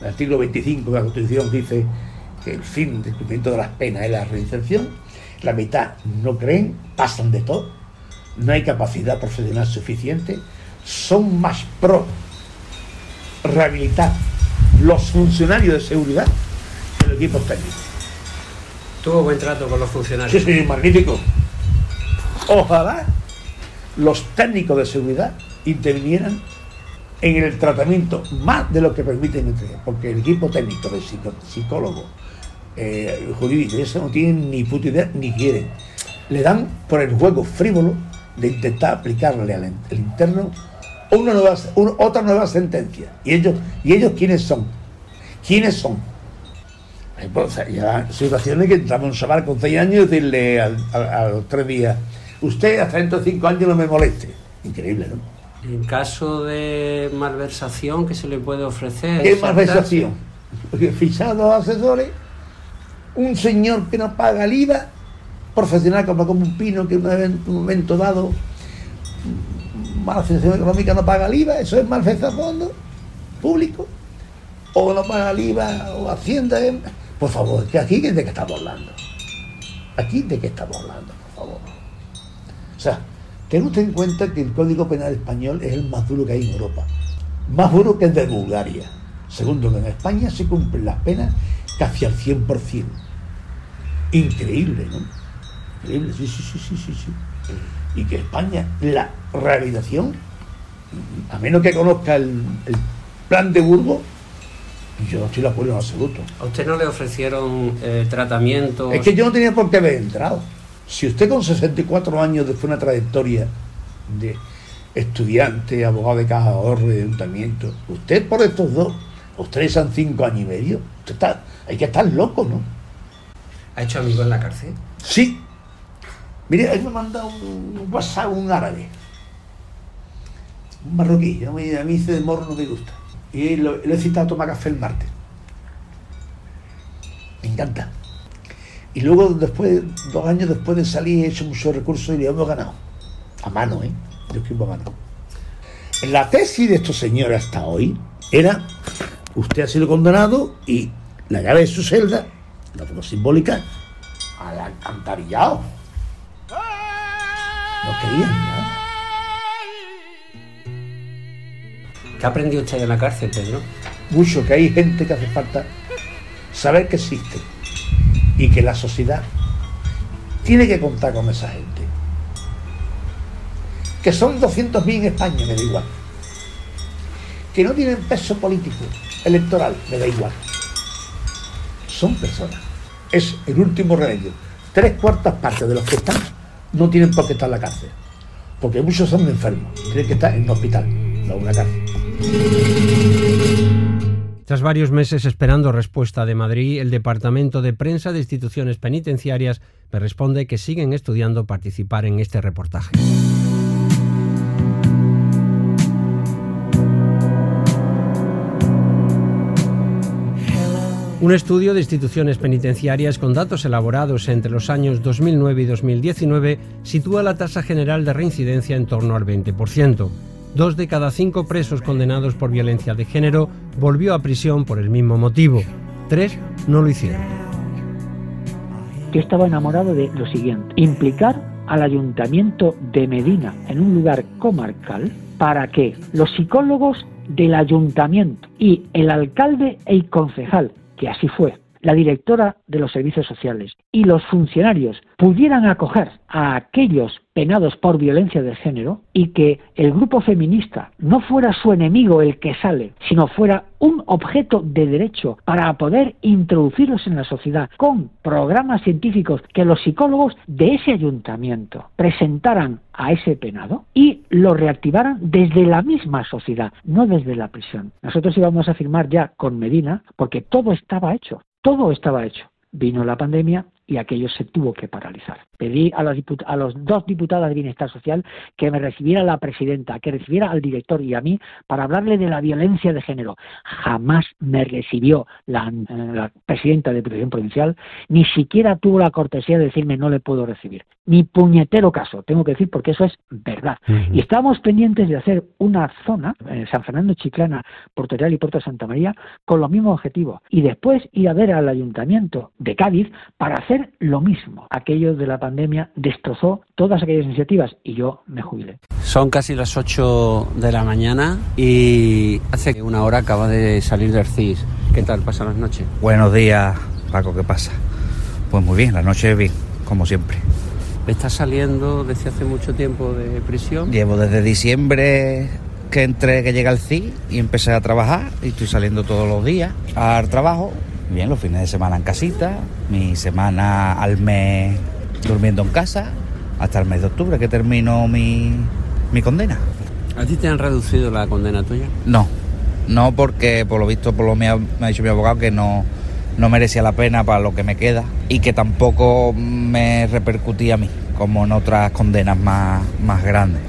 Speaker 21: El artículo 25 de la Constitución dice que el fin del cumplimiento de las penas es la reinserción. La mitad no creen, pasan de todo. No hay capacidad profesional suficiente. Son más pro rehabilitar los funcionarios de seguridad que los equipos técnicos.
Speaker 22: ¿Tuvo buen trato con los funcionarios?
Speaker 21: Sí, sí, magnífico. Ojalá los técnicos de seguridad intervinieran en el tratamiento más de lo que permiten entregar, porque el equipo técnico de psico- eh, jurídicos, eso no tienen ni puta idea ni quieren. Le dan por el juego frívolo de intentar aplicarle al, in- al interno una nueva, un- otra nueva sentencia. ¿Y ellos, ¿Y ellos quiénes son? ¿Quiénes son? Pues, ya situaciones que entramos en un chaval con 6 años y decirle a, a los tres días, usted hasta dentro de 5 años no me moleste. Increíble, ¿no?
Speaker 22: En caso de malversación, ¿qué se le puede ofrecer?
Speaker 21: ¿Qué malversación? Porque fichados asesores, un señor que no paga el IVA, profesional como, como un pino que en un momento dado, mala situación económica no paga el IVA, eso es malversación ¿no? público, o no paga el IVA, o Hacienda, ¿eh? por favor, que aquí de qué estamos hablando. Aquí de qué estamos hablando, por favor. O sea, ten usted en cuenta que el Código Penal español es el más duro que hay en Europa. Más duro que el de Bulgaria. Segundo, que en España se cumplen las penas casi al 100%. Increíble, ¿no? Increíble, sí, sí, sí, sí, sí. sí. Y que España, la rehabilitación, a menos que conozca el, el plan de Burgos, yo no estoy de acuerdo en absoluto.
Speaker 2: ¿A usted no le ofrecieron eh, tratamiento?
Speaker 21: Es que yo no tenía por qué haber entrado. Si usted con 64 años después de una trayectoria de estudiante, abogado de caja de ahorro de ayuntamiento, usted por estos dos, ustedes son cinco años y medio, usted está, hay que estar loco, ¿no?
Speaker 2: ¿Ha hecho amigos en la cárcel?
Speaker 21: Sí. Mire, ahí me ha mandado un WhatsApp un árabe. Un marroquí. A mí, a mí ese de morro no me gusta. Y lo, lo he citado a tomar café el martes. Me encanta. Y luego, después, dos años después de salir, he hecho muchos recursos y le hemos ganado. A mano, ¿eh? Yo escribo a mano. La tesis de estos señores hasta hoy era, usted ha sido condenado y la llave de su celda, la foto simbólica, al alcantarillado. No querían nada.
Speaker 2: ¿Qué aprendió usted en la cárcel, Pedro?
Speaker 21: Mucho, que hay gente que hace falta saber que existe y que la sociedad tiene que contar con esa gente. Que son 200.000 en España, me da igual. Que no tienen peso político, electoral, me da igual. Son personas. Es el último remedio. Tres cuartas partes de los que están no tienen por qué estar en la cárcel. Porque muchos son enfermos. Tienen que estar en un hospital, no en una cárcel.
Speaker 2: Tras varios meses esperando respuesta de Madrid, el Departamento de Prensa de Instituciones Penitenciarias me responde que siguen estudiando participar en este reportaje. Un estudio de instituciones penitenciarias con datos elaborados entre los años 2009 y 2019 sitúa la tasa general de reincidencia en torno al 20%. Dos de cada cinco presos condenados por violencia de género volvió a prisión por el mismo motivo. Tres no lo hicieron.
Speaker 14: Yo estaba enamorado de lo siguiente, implicar al ayuntamiento de Medina en un lugar comarcal para que los psicólogos del ayuntamiento y el alcalde y el concejal, que así fue, la directora de los servicios sociales y los funcionarios pudieran acoger a aquellos penados por violencia de género y que el grupo feminista no fuera su enemigo el que sale, sino fuera un objeto de derecho para poder introducirlos en la sociedad con programas científicos que los psicólogos de ese ayuntamiento presentaran a ese penado y lo reactivaran desde la misma sociedad, no desde la prisión. Nosotros íbamos a firmar ya con Medina porque todo estaba hecho. Todo estaba hecho. Vino la pandemia y aquello se tuvo que paralizar. Pedí a los, a los, dos diputadas de Bienestar Social que me recibiera la presidenta, que recibiera al director y a mí para hablarle de la violencia de género. Jamás me recibió la, la presidenta de Protección Provincial, ni siquiera tuvo la cortesía de decirme no le puedo recibir. Ni puñetero caso, tengo que decir, porque eso es verdad. Uh -huh. Y estábamos pendientes de hacer una zona, eh, San Fernando Chiclana, Puerto Real y Puerto Santa María, con los mismos objetivos. Y después ir a ver al ayuntamiento de Cádiz para hacer lo mismo. Aquello de la pandemia destrozó todas aquellas iniciativas y yo me jubilé.
Speaker 22: Son casi las 8 de la mañana y hace una hora acaba de salir del CIS. ¿Qué tal pasan las noches?
Speaker 23: Buenos días, Paco, ¿qué pasa? Pues muy bien, la noche bien, como siempre.
Speaker 22: ¿Estás saliendo desde hace mucho tiempo de prisión?
Speaker 23: Llevo desde diciembre que entré, que llegué al CIS y empecé a trabajar y estoy saliendo todos los días al trabajo Bien, los fines de semana en casita, mi semana al mes durmiendo en casa, hasta el mes de octubre que termino mi, mi condena.
Speaker 22: ¿A ti te han reducido la condena tuya?
Speaker 23: No, no porque por lo visto por lo me ha, me ha dicho mi abogado que no, no merecía la pena para lo que me queda y que tampoco me repercutía a mí, como en otras condenas más, más grandes.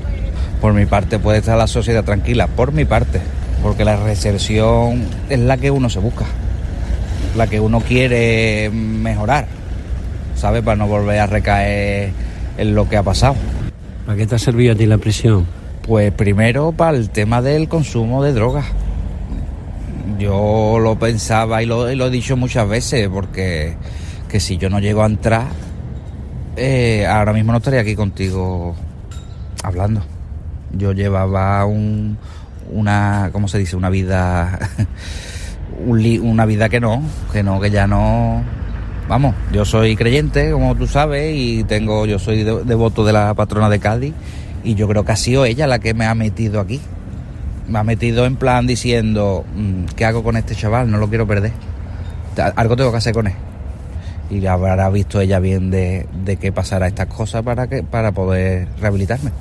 Speaker 23: Por mi parte puede estar la sociedad tranquila, por mi parte, porque la reserción es la que uno se busca la que uno quiere mejorar, ¿sabes? Para no volver a recaer en lo que ha pasado.
Speaker 22: ¿Para qué te ha servido a ti la prisión?
Speaker 23: Pues primero para el tema del consumo de drogas. Yo lo pensaba y lo, y lo he dicho muchas veces, porque que si yo no llego a entrar, eh, ahora mismo no estaría aquí contigo hablando. Yo llevaba un, una, ¿cómo se dice? Una vida una vida que no, que no, que ya no. Vamos, yo soy creyente, como tú sabes, y tengo, yo soy devoto de la patrona de Cádiz, y yo creo que ha sido ella la que me ha metido aquí. me ha metido en plan diciendo, mm, ¿qué hago con este chaval? No lo quiero perder. Algo tengo que hacer con él. Y habrá visto ella bien de, de qué pasará estas cosas para, que, para poder rehabilitarme.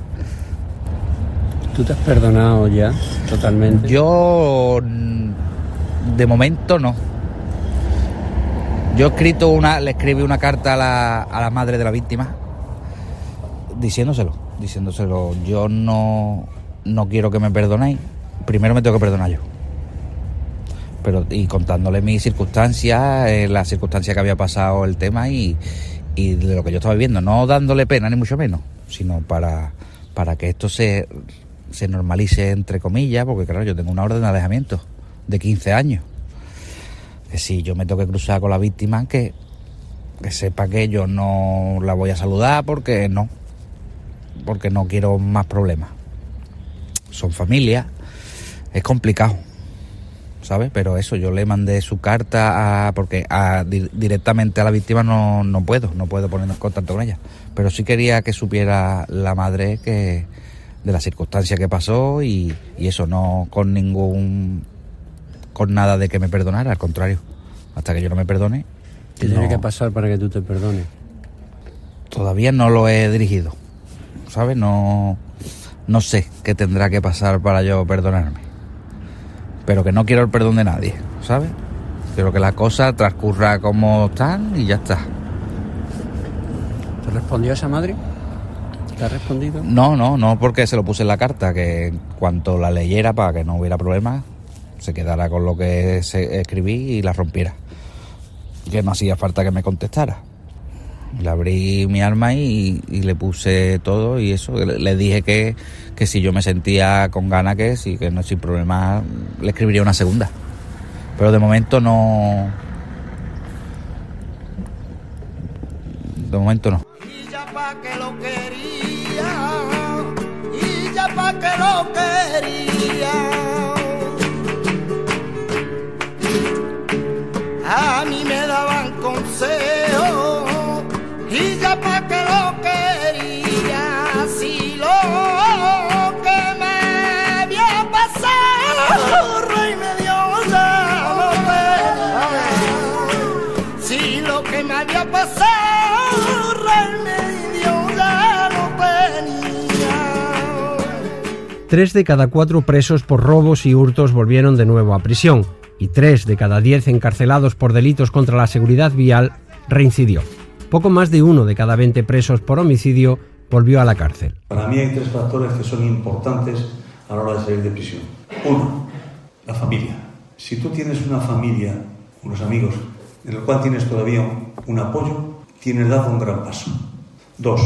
Speaker 22: ¿Tú te has perdonado ya totalmente?
Speaker 23: Yo, mm, de momento, no. Yo he escrito una, le escribí una carta a la, a la madre de la víctima diciéndoselo, diciéndoselo, yo no, no quiero que me perdonéis, primero me tengo que perdonar yo. Pero, y contándole mis circunstancias, eh, las circunstancias que había pasado el tema y, y de lo que yo estaba viviendo, no dándole pena ni mucho menos, sino para, para que esto se, se normalice entre comillas, porque claro, yo tengo una orden de alejamiento de 15 años. Que si yo me tengo que cruzar con la víctima, que, que sepa que yo no la voy a saludar porque no, porque no quiero más problemas son familia, es complicado, ¿sabes? Pero eso, yo le mandé su carta a, porque directamente a la víctima no, no puedo, no puedo ponernos en contacto con ella. Pero sí quería que supiera la madre que de la circunstancia que pasó y, y eso, no con ningún, con nada de que me perdonara, al contrario, hasta que yo no me perdone.
Speaker 22: ¿Qué tiene que pasar para que tú te perdones?
Speaker 23: Todavía no lo he dirigido, ¿sabes? No no sé qué tendrá que pasar para yo perdonarme. Pero que no quiero el perdón de nadie, ¿sabes? Quiero que la cosa transcurra como están y ya está.
Speaker 22: ¿Te respondió esa madre? ¿Te ha respondido?
Speaker 23: No, no, no porque se lo puse en la carta, que en cuanto la leyera para que no hubiera problemas, se quedara con lo que escribí y la rompiera. Que no hacía falta que me contestara. Le abrí mi alma y, le puse todo y eso. Le, dije que, que, si yo me sentía con ganas que sí, que no sin problema le escribiría una segunda. Pero de momento no. De momento no.
Speaker 24: Y ya que lo quería, y ya pa' que lo quería. Daban consejos y ya pa' que lo quería, si lo que me había pasado, rey me dio tenía. Si lo que me había pasado, rey me dio tenía.
Speaker 2: Tres de cada cuatro presos por robos y hurtos volvieron de nuevo a prisión y tres de cada diez encarcelados por delitos contra la seguridad vial reincidió poco más de uno de cada 20 presos por homicidio volvió a la cárcel.
Speaker 19: Para mí hay tres factores que son importantes a la hora de salir de prisión. Uno, la familia. Si tú tienes una familia, unos amigos, en el cual tienes todavía un apoyo, tienes dado un gran paso. Dos,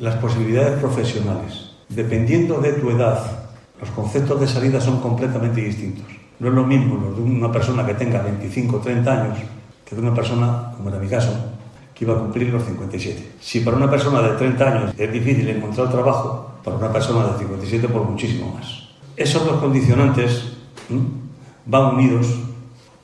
Speaker 19: las posibilidades profesionales. Dependiendo de tu edad, los conceptos de salida son completamente distintos. No es lo mismo los de una persona que tenga 25 o 30 años que de una persona, como era mi caso, que iba a cumplir los 57. Si para una persona de 30 años es difícil encontrar trabajo, para una persona de 57 por muchísimo más. Esos dos condicionantes van unidos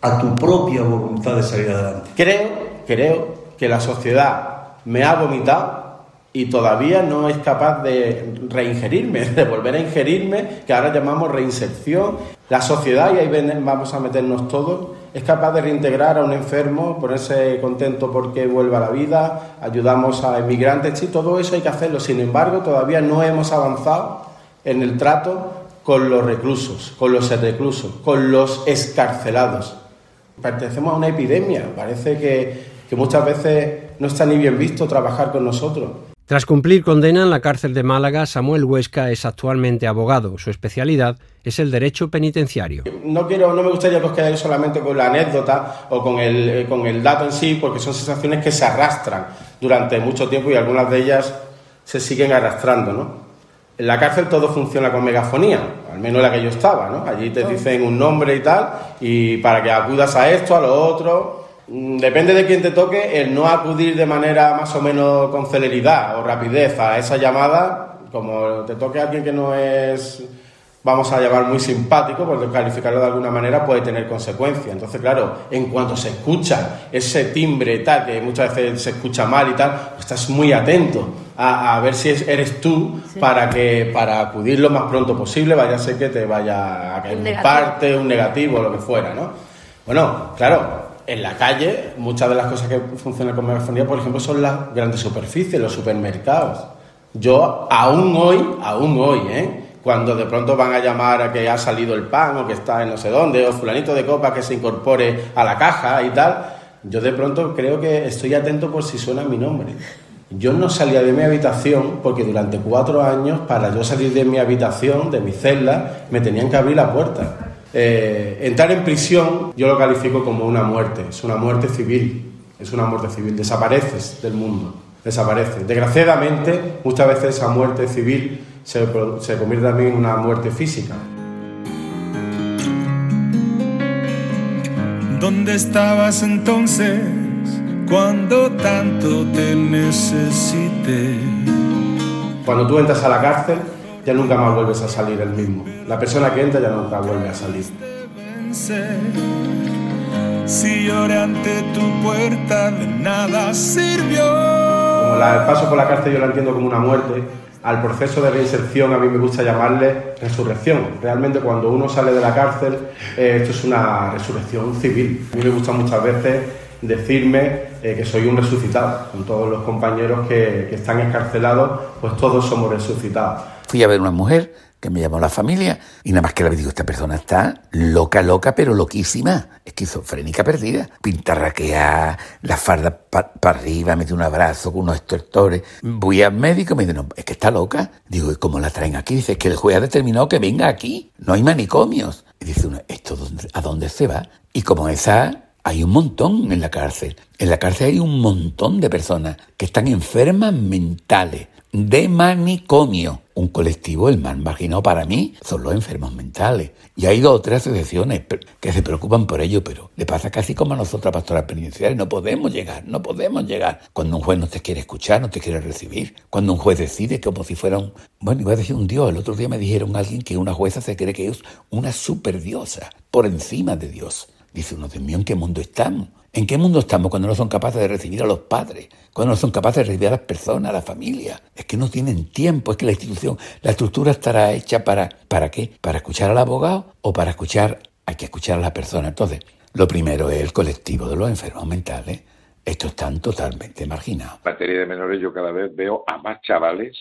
Speaker 19: a tu propia voluntad de salir adelante.
Speaker 25: Creo, creo que la sociedad me ha vomitado y todavía no es capaz de reingerirme, de volver a ingerirme, que ahora llamamos reinserción. La sociedad, y ahí vamos a meternos todos, es capaz de reintegrar a un enfermo, ponerse contento porque vuelva a la vida, ayudamos a inmigrantes, sí, todo eso hay que hacerlo. Sin embargo, todavía no hemos avanzado en el trato con los reclusos, con los reclusos, con los escarcelados. Pertenecemos a una epidemia, parece que, que muchas veces no está ni bien visto trabajar con nosotros.
Speaker 2: Tras cumplir condena en la cárcel de Málaga, Samuel Huesca es actualmente abogado. Su especialidad es el derecho penitenciario.
Speaker 25: No quiero, no me gustaría que os quedéis solamente con la anécdota o con el, eh, con el dato en sí, porque son sensaciones que se arrastran durante mucho tiempo y algunas de ellas se siguen arrastrando, ¿no? En la cárcel todo funciona con megafonía, al menos la que yo estaba, ¿no? Allí te dicen un nombre y tal, y para que acudas a esto, a lo otro, depende de quién te toque, el no acudir de manera más o menos con celeridad o rapidez a esa llamada, como te toque a alguien que no es, vamos a llamar muy simpático, por calificarlo de alguna manera, puede tener consecuencias. Entonces, claro, en cuanto se escucha ese timbre tal, que muchas veces se escucha mal y tal, pues estás muy atento a, a ver si es- eres tú para que para acudir lo más pronto posible, vaya a ser que te vaya a caer
Speaker 26: Un
Speaker 25: un, parte, un negativo, lo que fuera, ¿no? Bueno, claro, en la calle muchas de las cosas que funcionan con megafonía, por ejemplo, son las grandes superficies, los supermercados. Yo aún hoy, aún hoy, ¿eh? cuando de pronto van a llamar a que ha salido el pan o que está en no sé dónde, o fulanito de copa que se incorpore a la caja y tal, yo de pronto creo que estoy atento por si suena mi nombre. Yo no salía de mi habitación porque durante cuatro años, para yo salir de mi habitación, de mi celda, me tenían que abrir la puerta. Eh, entrar en prisión yo lo califico como una muerte, es una muerte civil, es una muerte civil, desapareces del mundo, desapareces. Desgraciadamente, muchas veces esa muerte civil se, se convierte también en una muerte física.
Speaker 26: ¿Dónde estabas entonces cuando tanto te necesité?
Speaker 25: Cuando tú entras a la cárcel, ya nunca más vuelves a salir el mismo. La persona que entra ya nunca vuelve a salir.
Speaker 26: Si lloré ante tu puerta, de nada sirvió.
Speaker 25: Como la- el paso por la cárcel yo la entiendo como una muerte, al proceso de reinserción a mí me gusta llamarle resurrección. Realmente cuando uno sale de la cárcel, eh, esto es una resurrección civil. A mí me gusta muchas veces decirme eh, que soy un resucitado. Con todos los compañeros que, que están escarcelados, pues todos somos resucitados.
Speaker 11: Fui a ver una mujer que me llamó la familia y nada más que la digo, esta persona está loca, loca, pero loquísima, esquizofrénica perdida, pintarraquea, la farda para arriba, mete un abrazo con unos estertores. Voy al médico y me dice, no, es que está loca. Digo, ¿y cómo la traen aquí? Dice, es que el juez ha determinado que venga aquí, no hay manicomios. Y dice uno, ¿esto dónde- a dónde se va? Y como esa hay un montón en la cárcel. En la cárcel hay un montón de personas que están enfermas mentales, de manicomio. Un colectivo, el más marginado para mí, son los enfermos mentales. Y hay dos o tres asociaciones que se preocupan por ello, pero le pasa casi como a nosotros, pastoras penitenciarias. No podemos llegar, no podemos llegar. Cuando un juez no te quiere escuchar, no te quiere recibir. Cuando un juez decide como si fuera un... Bueno, iba a decir un dios. El otro día me dijeron alguien que una jueza se cree que es una superdiosa, por encima de Dios. Dice uno, Dios mío, ¿en qué mundo estamos? ¿En qué mundo estamos cuando no son capaces de recibir a los padres? Cuando no son capaces de recibir a las personas, a la familia. Es que no tienen tiempo, es que la institución, la estructura estará hecha para, ¿para qué? ¿Para escuchar al abogado o para escuchar, hay que escuchar a la persona? Entonces, lo primero es el colectivo de los enfermos mentales. Estos están totalmente marginados.
Speaker 15: En materia de menores yo cada vez veo a más chavales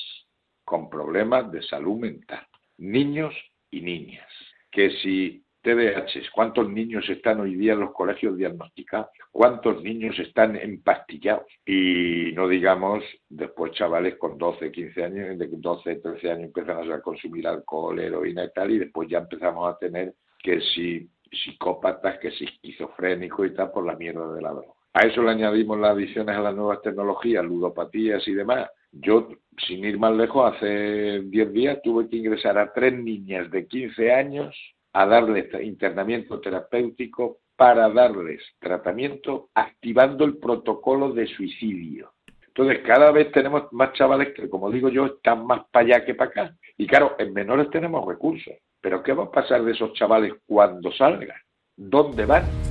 Speaker 15: con problemas de salud mental, niños y niñas, que si TDAH, ¿cuántos niños están hoy día en los colegios diagnosticados? ¿Cuántos niños están empastillados? Y no digamos después chavales con 12, 15 años, de 12, 13 años empiezan a consumir alcohol, heroína y tal, y después ya empezamos a tener que si psicópatas, que si esquizofrénicos y tal por la mierda de la droga. A eso le añadimos las adiciones a las nuevas tecnologías, ludopatías y demás. Yo, sin ir más lejos, hace 10 días tuve que ingresar a tres niñas de 15 años a darles internamiento terapéutico para darles tratamiento activando el protocolo de suicidio. Entonces, cada vez tenemos más chavales que, como digo yo, están más para allá que para acá. Y claro, en menores tenemos recursos. Pero ¿qué va a pasar de esos chavales cuando salgan? ¿Dónde van?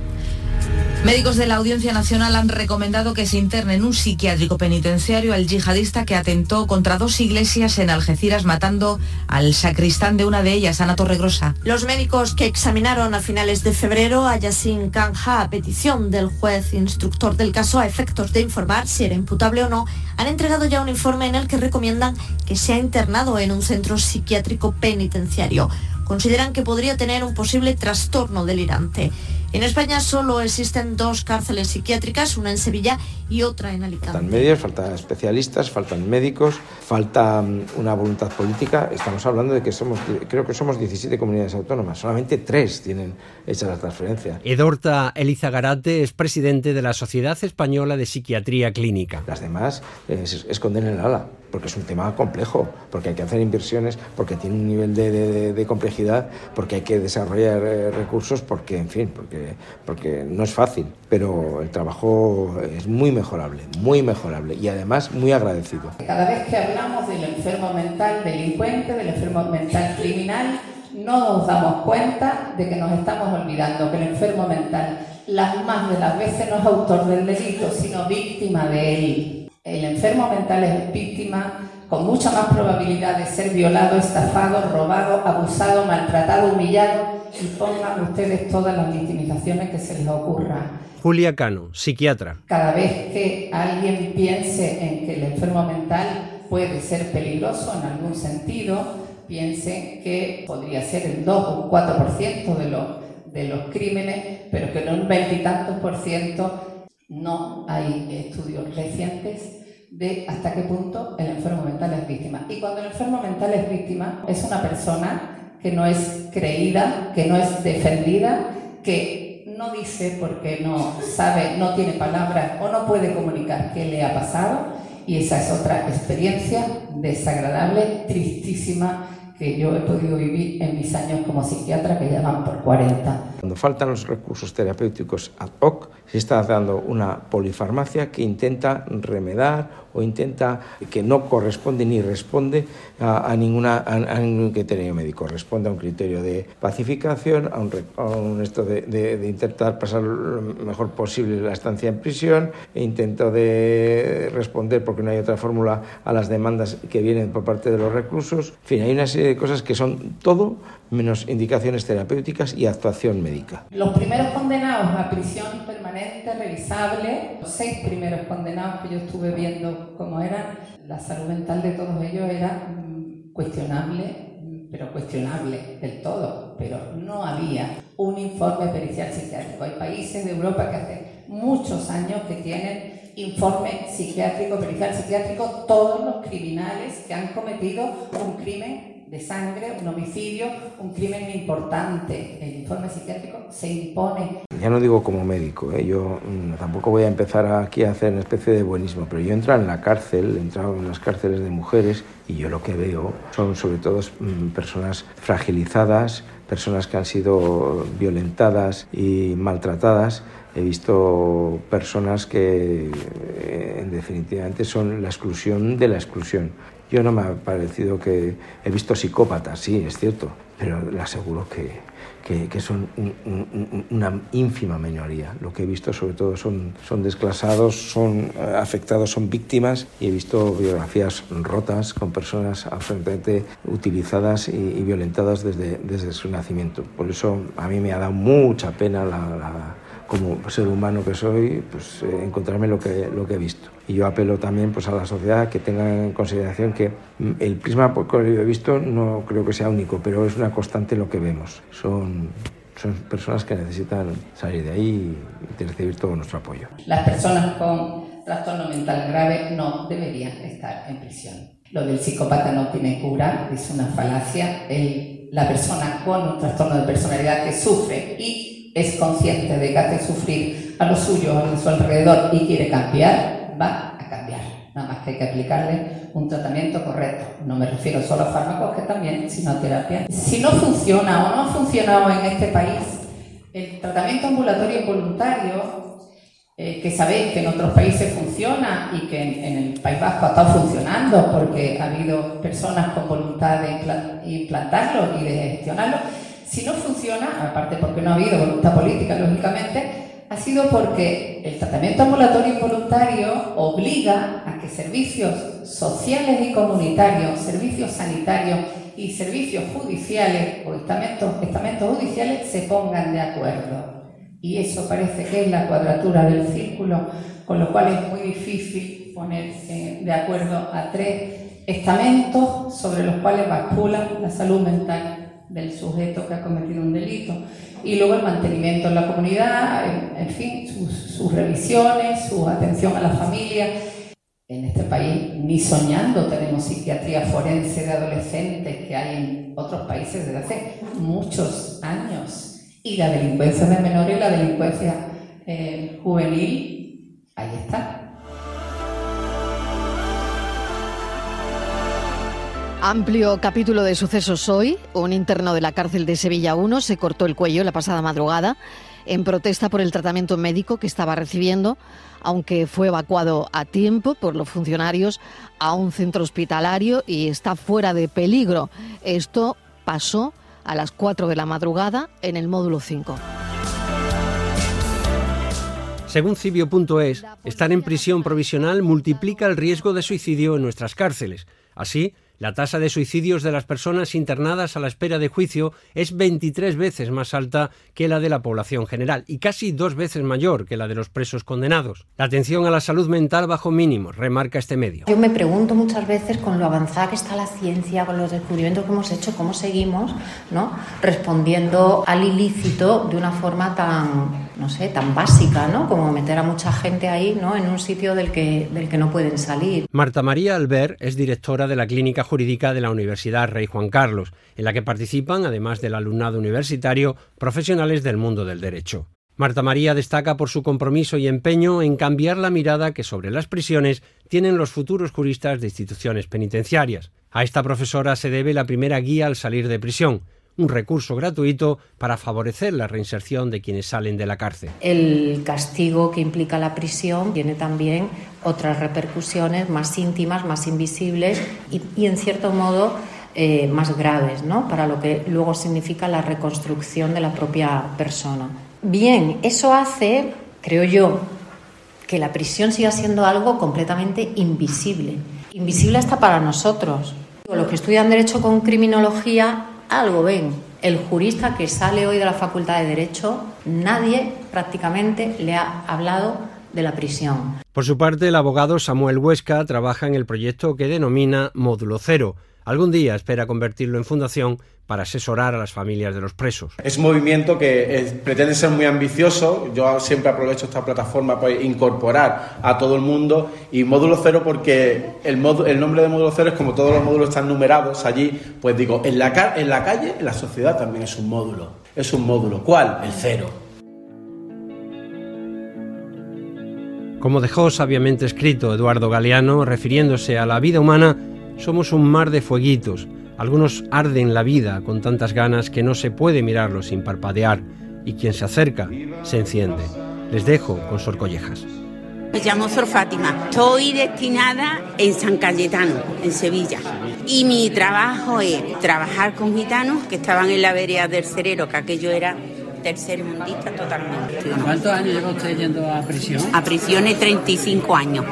Speaker 27: Médicos de la Audiencia Nacional han recomendado que se interne en un psiquiátrico penitenciario al yihadista que atentó contra dos iglesias en Algeciras matando al sacristán de una de ellas, Ana Torregrosa.
Speaker 28: Los médicos que examinaron a finales de febrero a Yassin Kanja a petición del juez instructor del caso a efectos de informar si era imputable o no, han entregado ya un informe en el que recomiendan que sea internado en un centro psiquiátrico penitenciario. Consideran que podría tener un posible trastorno delirante. En España solo existen dos cárceles psiquiátricas, una en Sevilla y otra en Alicante.
Speaker 29: Faltan medios, faltan especialistas, faltan médicos, falta mm, una voluntad política. Estamos hablando de que somos, creo que somos 17 comunidades autónomas, solamente tres tienen hecha la transferencia.
Speaker 2: Edorta Elizagarate es presidente de la Sociedad Española de Psiquiatría Clínica.
Speaker 29: Las demás eh, se esconden en el ala, porque es un tema complejo, porque hay que hacer inversiones, porque tiene un nivel de, de- de complejidad, porque hay que desarrollar eh, recursos, porque, en fin, porque, porque no es fácil. Pero el trabajo es muy mejorable, muy mejorable y además muy agradecido.
Speaker 30: Cada vez que hablamos del enfermo mental delincuente, del enfermo mental criminal, no nos damos cuenta de que nos estamos olvidando que el enfermo mental las más de las veces no es autor del delito, sino víctima de él. El enfermo mental es víctima con mucha más probabilidad de ser violado, estafado, robado, abusado, maltratado, humillado y pongan ustedes todas las victimizaciones que se les ocurra.
Speaker 2: Julia Cano, psiquiatra.
Speaker 30: Cada vez que alguien piense en que el enfermo mental puede ser peligroso en algún sentido, piense que podría ser el 2 o un 4% de los, de los crímenes, pero que en un veintitantos por ciento no hay estudios recientes de hasta qué punto el enfermo mental es víctima. Y cuando el enfermo mental es víctima, es una persona que no es creída, que no es defendida, que no dice porque no sabe, no tiene palabras o no puede comunicar qué le ha pasado. Y esa es otra experiencia desagradable, tristísima, que yo he podido vivir en mis años como psiquiatra, que ya van por 40.
Speaker 29: Cuando faltan los recursos terapéuticos ad hoc, se está dando una polifarmacia que intenta remedar o intenta que no corresponde ni responde a, ninguna, a, ningún criterio médico. Responde a un criterio de pacificación, a un, esto de, de, intentar pasar lo mejor posible la estancia en prisión, e intento de responder, porque no hay otra fórmula, a las demandas que vienen por parte de los reclusos. En fin, hay una serie de cosas que son todo menos indicaciones terapéuticas y actuación médica.
Speaker 30: Los primeros condenados a prisión permanente revisable, los seis primeros condenados que yo estuve viendo cómo eran, la salud mental de todos ellos era mm, cuestionable, mm, pero cuestionable del todo, pero no había un informe pericial psiquiátrico. Hay países de Europa que hace muchos años que tienen informe psiquiátrico, pericial psiquiátrico, todos los criminales que han cometido un crimen de sangre, un homicidio, un crimen importante. El informe psiquiátrico se impone.
Speaker 29: Ya no digo como médico, ¿eh? yo mm, tampoco voy a empezar aquí a hacer una especie de buenismo, pero yo entro en la cárcel, he entrado en las cárceles de mujeres y yo lo que veo son sobre todo mm, personas fragilizadas, personas que han sido violentadas y maltratadas. He visto personas que eh, en definitivamente son la exclusión de la exclusión. Yo no me ha parecido que he visto psicópatas, sí, es cierto, pero le aseguro que, que, son una ínfima minoría. Lo que he visto sobre todo son, son desclasados, son eh, afectados, son víctimas y he visto biografías rotas con personas absolutamente utilizadas y, violentadas desde, desde su nacimiento. Por eso a mí me ha dado mucha pena la como ser humano que soy, pues eh, encontrarme lo que, lo que he visto. Y yo apelo también pues, a la sociedad que tenga en consideración que mm, el prisma por que yo he visto no creo que sea único, pero es una constante lo que vemos. Son, son personas que necesitan salir de ahí y recibir todo nuestro apoyo.
Speaker 30: Las personas con trastorno mental grave no deberían estar en prisión. Lo del psicópata no tiene cura, es una falacia. El, la persona con un trastorno de personalidad que sufre y es consciente de que hace sufrir a los suyos a su alrededor y quiere cambiar, va a cambiar. Nada más que hay que aplicarle un tratamiento correcto. No me refiero solo a fármacos, que también, sino a terapia. Si no funciona o no ha funcionado en este país el tratamiento ambulatorio voluntario, eh, que sabéis que en otros países funciona y que en, el País Vasco ha estado funcionando porque ha habido personas con voluntad de implantarlo y de gestionarlo, si no funciona, aparte porque no ha habido voluntad política, lógicamente, ha sido porque el tratamiento ambulatorio involuntario obliga a que servicios sociales y comunitarios, servicios sanitarios y servicios judiciales o estamentos, estamentos judiciales se pongan de acuerdo. Y eso parece que es la cuadratura del círculo, con lo cual es muy difícil ponerse de acuerdo a tres estamentos sobre los cuales bascula la salud mental del sujeto que ha cometido un delito. Y luego el mantenimiento en la comunidad, en, fin, sus, revisiones, su atención a la familia. En este país ni soñando tenemos psiquiatría forense de adolescentes que hay en otros países desde hace muchos años. Y la delincuencia de menores y la delincuencia eh, juvenil, ahí está.
Speaker 31: Amplio capítulo de sucesos hoy. Un interno de la cárcel de Sevilla 1 se cortó el cuello la pasada madrugada en protesta por el tratamiento médico que estaba recibiendo, aunque fue evacuado a tiempo por los funcionarios a un centro hospitalario y está fuera de peligro. Esto pasó a las 4 de la madrugada en el módulo 5.
Speaker 2: Según Cibio.es, estar en prisión provisional multiplica el riesgo de suicidio en nuestras cárceles. Así, la tasa de suicidios de las personas internadas a la espera de juicio es 23 veces más alta que la de la población general y casi dos veces mayor que la de los presos condenados. La atención a la salud mental bajo mínimos, remarca este medio.
Speaker 32: Yo me pregunto muchas veces con lo avanzada que está la ciencia, con los descubrimientos que hemos hecho, cómo seguimos ¿no? respondiendo al ilícito de una forma tan, no sé, tan básica, ¿no? como meter a mucha gente ahí ¿no? en un sitio del que, del que no pueden salir.
Speaker 2: Marta María Albert es directora de la Clínica Jurídica de la Universidad Rey Juan Carlos, en la que participan, además del alumnado universitario, profesionales del mundo del derecho. Marta María destaca por su compromiso y empeño en cambiar la mirada que sobre las prisiones tienen los futuros juristas de instituciones penitenciarias. A esta profesora se debe la primera guía al salir de prisión, un recurso gratuito para favorecer la reinserción de quienes salen de la cárcel.
Speaker 32: El castigo que implica la prisión tiene también otras repercusiones más íntimas, más invisibles y, en cierto modo eh, más graves, ¿no? para lo que luego significa la reconstrucción de la propia persona. Bien, eso hace, creo yo, que la prisión siga siendo algo completamente invisible. Invisible hasta para nosotros. Los que estudian Derecho con Criminología algo ven. El jurista que sale hoy de la Facultad de Derecho, nadie prácticamente le ha hablado de la prisión.
Speaker 2: Por su parte, el abogado Samuel Huesca trabaja en el proyecto que denomina Módulo Cero. Algún día espera convertirlo en fundación para asesorar a las familias de los presos.
Speaker 25: Es un movimiento que eh, pretende ser muy ambicioso. Yo siempre aprovecho esta plataforma para incorporar a todo el mundo y módulo cero porque el, el nombre de módulo cero es como todos los módulos están numerados allí, pues digo, en la, en la calle, en la sociedad también es un módulo. Es un módulo. ¿Cuál? El cero.
Speaker 2: Como dejó sabiamente escrito Eduardo Galeano, refiriéndose a la vida humana, somos un mar de fueguitos. Algunos arden la vida con tantas ganas que no se puede mirarlos sin parpadear, y quien se acerca se enciende. Les dejo con Sor Collejas.
Speaker 33: Me llamo Sor Fátima. Estoy destinada en San Cayetano, en Sevilla. Y mi trabajo es trabajar con gitanos que estaban en la vereda del Cerero, que aquello era tercer mundista totalmente.
Speaker 34: ¿Cuántos años lleva usted yendo a prisión?
Speaker 33: A prisiones 35 años.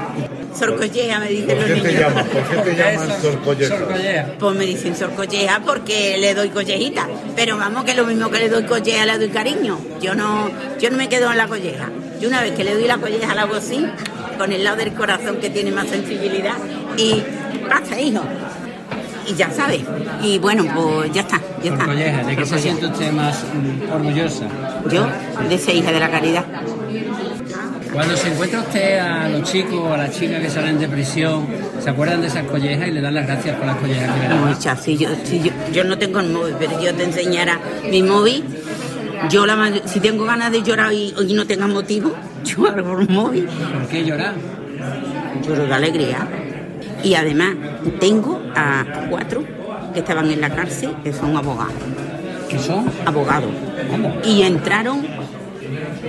Speaker 33: Sorcolleja me dicen los
Speaker 35: ¿Por qué
Speaker 33: niños.
Speaker 35: te? ¿Por qué te llaman Sorcolleja?
Speaker 33: Pues me dicen sorcolleja porque le doy collejita. Pero vamos, que lo mismo que le doy colleja, le doy cariño. Yo no, yo no me quedo en la colleja. Yo una vez que le doy la colleja la hago así, con el lado del corazón que tiene más sensibilidad. Y pasa, hijo. Y ya sabes. Y bueno, pues ya está, ya está.
Speaker 34: Colleja, ¿de qué se siente usted más orgullosa?
Speaker 33: Yo, de ser hija de la caridad.
Speaker 34: Cuando se encuentra usted a los chicos o a las chicas que salen de prisión, ¿se acuerdan de esas collejas y le dan las gracias por las collejas que le dan?
Speaker 33: Muchas, sí, yo, sí, yo, yo no tengo el móvil, pero yo te enseñara mi móvil. Yo la, si tengo ganas de llorar y, y no tenga motivo, yo hago un móvil.
Speaker 34: ¿Por qué llorar?
Speaker 33: Lloro de alegría. Y además tengo a cuatro que estaban en la cárcel que son abogados.
Speaker 34: ¿Qué son?
Speaker 33: Abogados. Y entraron,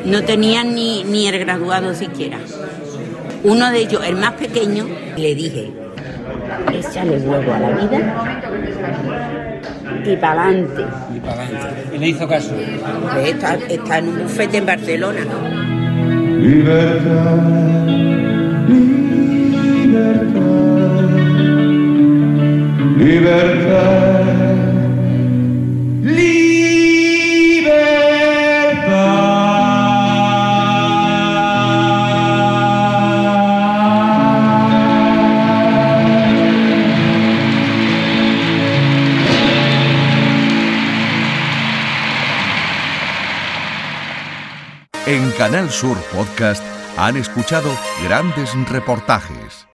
Speaker 33: no tenían ni, ni el graduado siquiera. Uno de ellos, el más pequeño, le dije, échale huevo a la vida y para adelante.
Speaker 34: Y para adelante. ¿Y le hizo caso?
Speaker 33: Está, está en un bufete en Barcelona.
Speaker 26: Libertad, libertad,
Speaker 36: En Canal Sur Podcast han escuchado grandes reportajes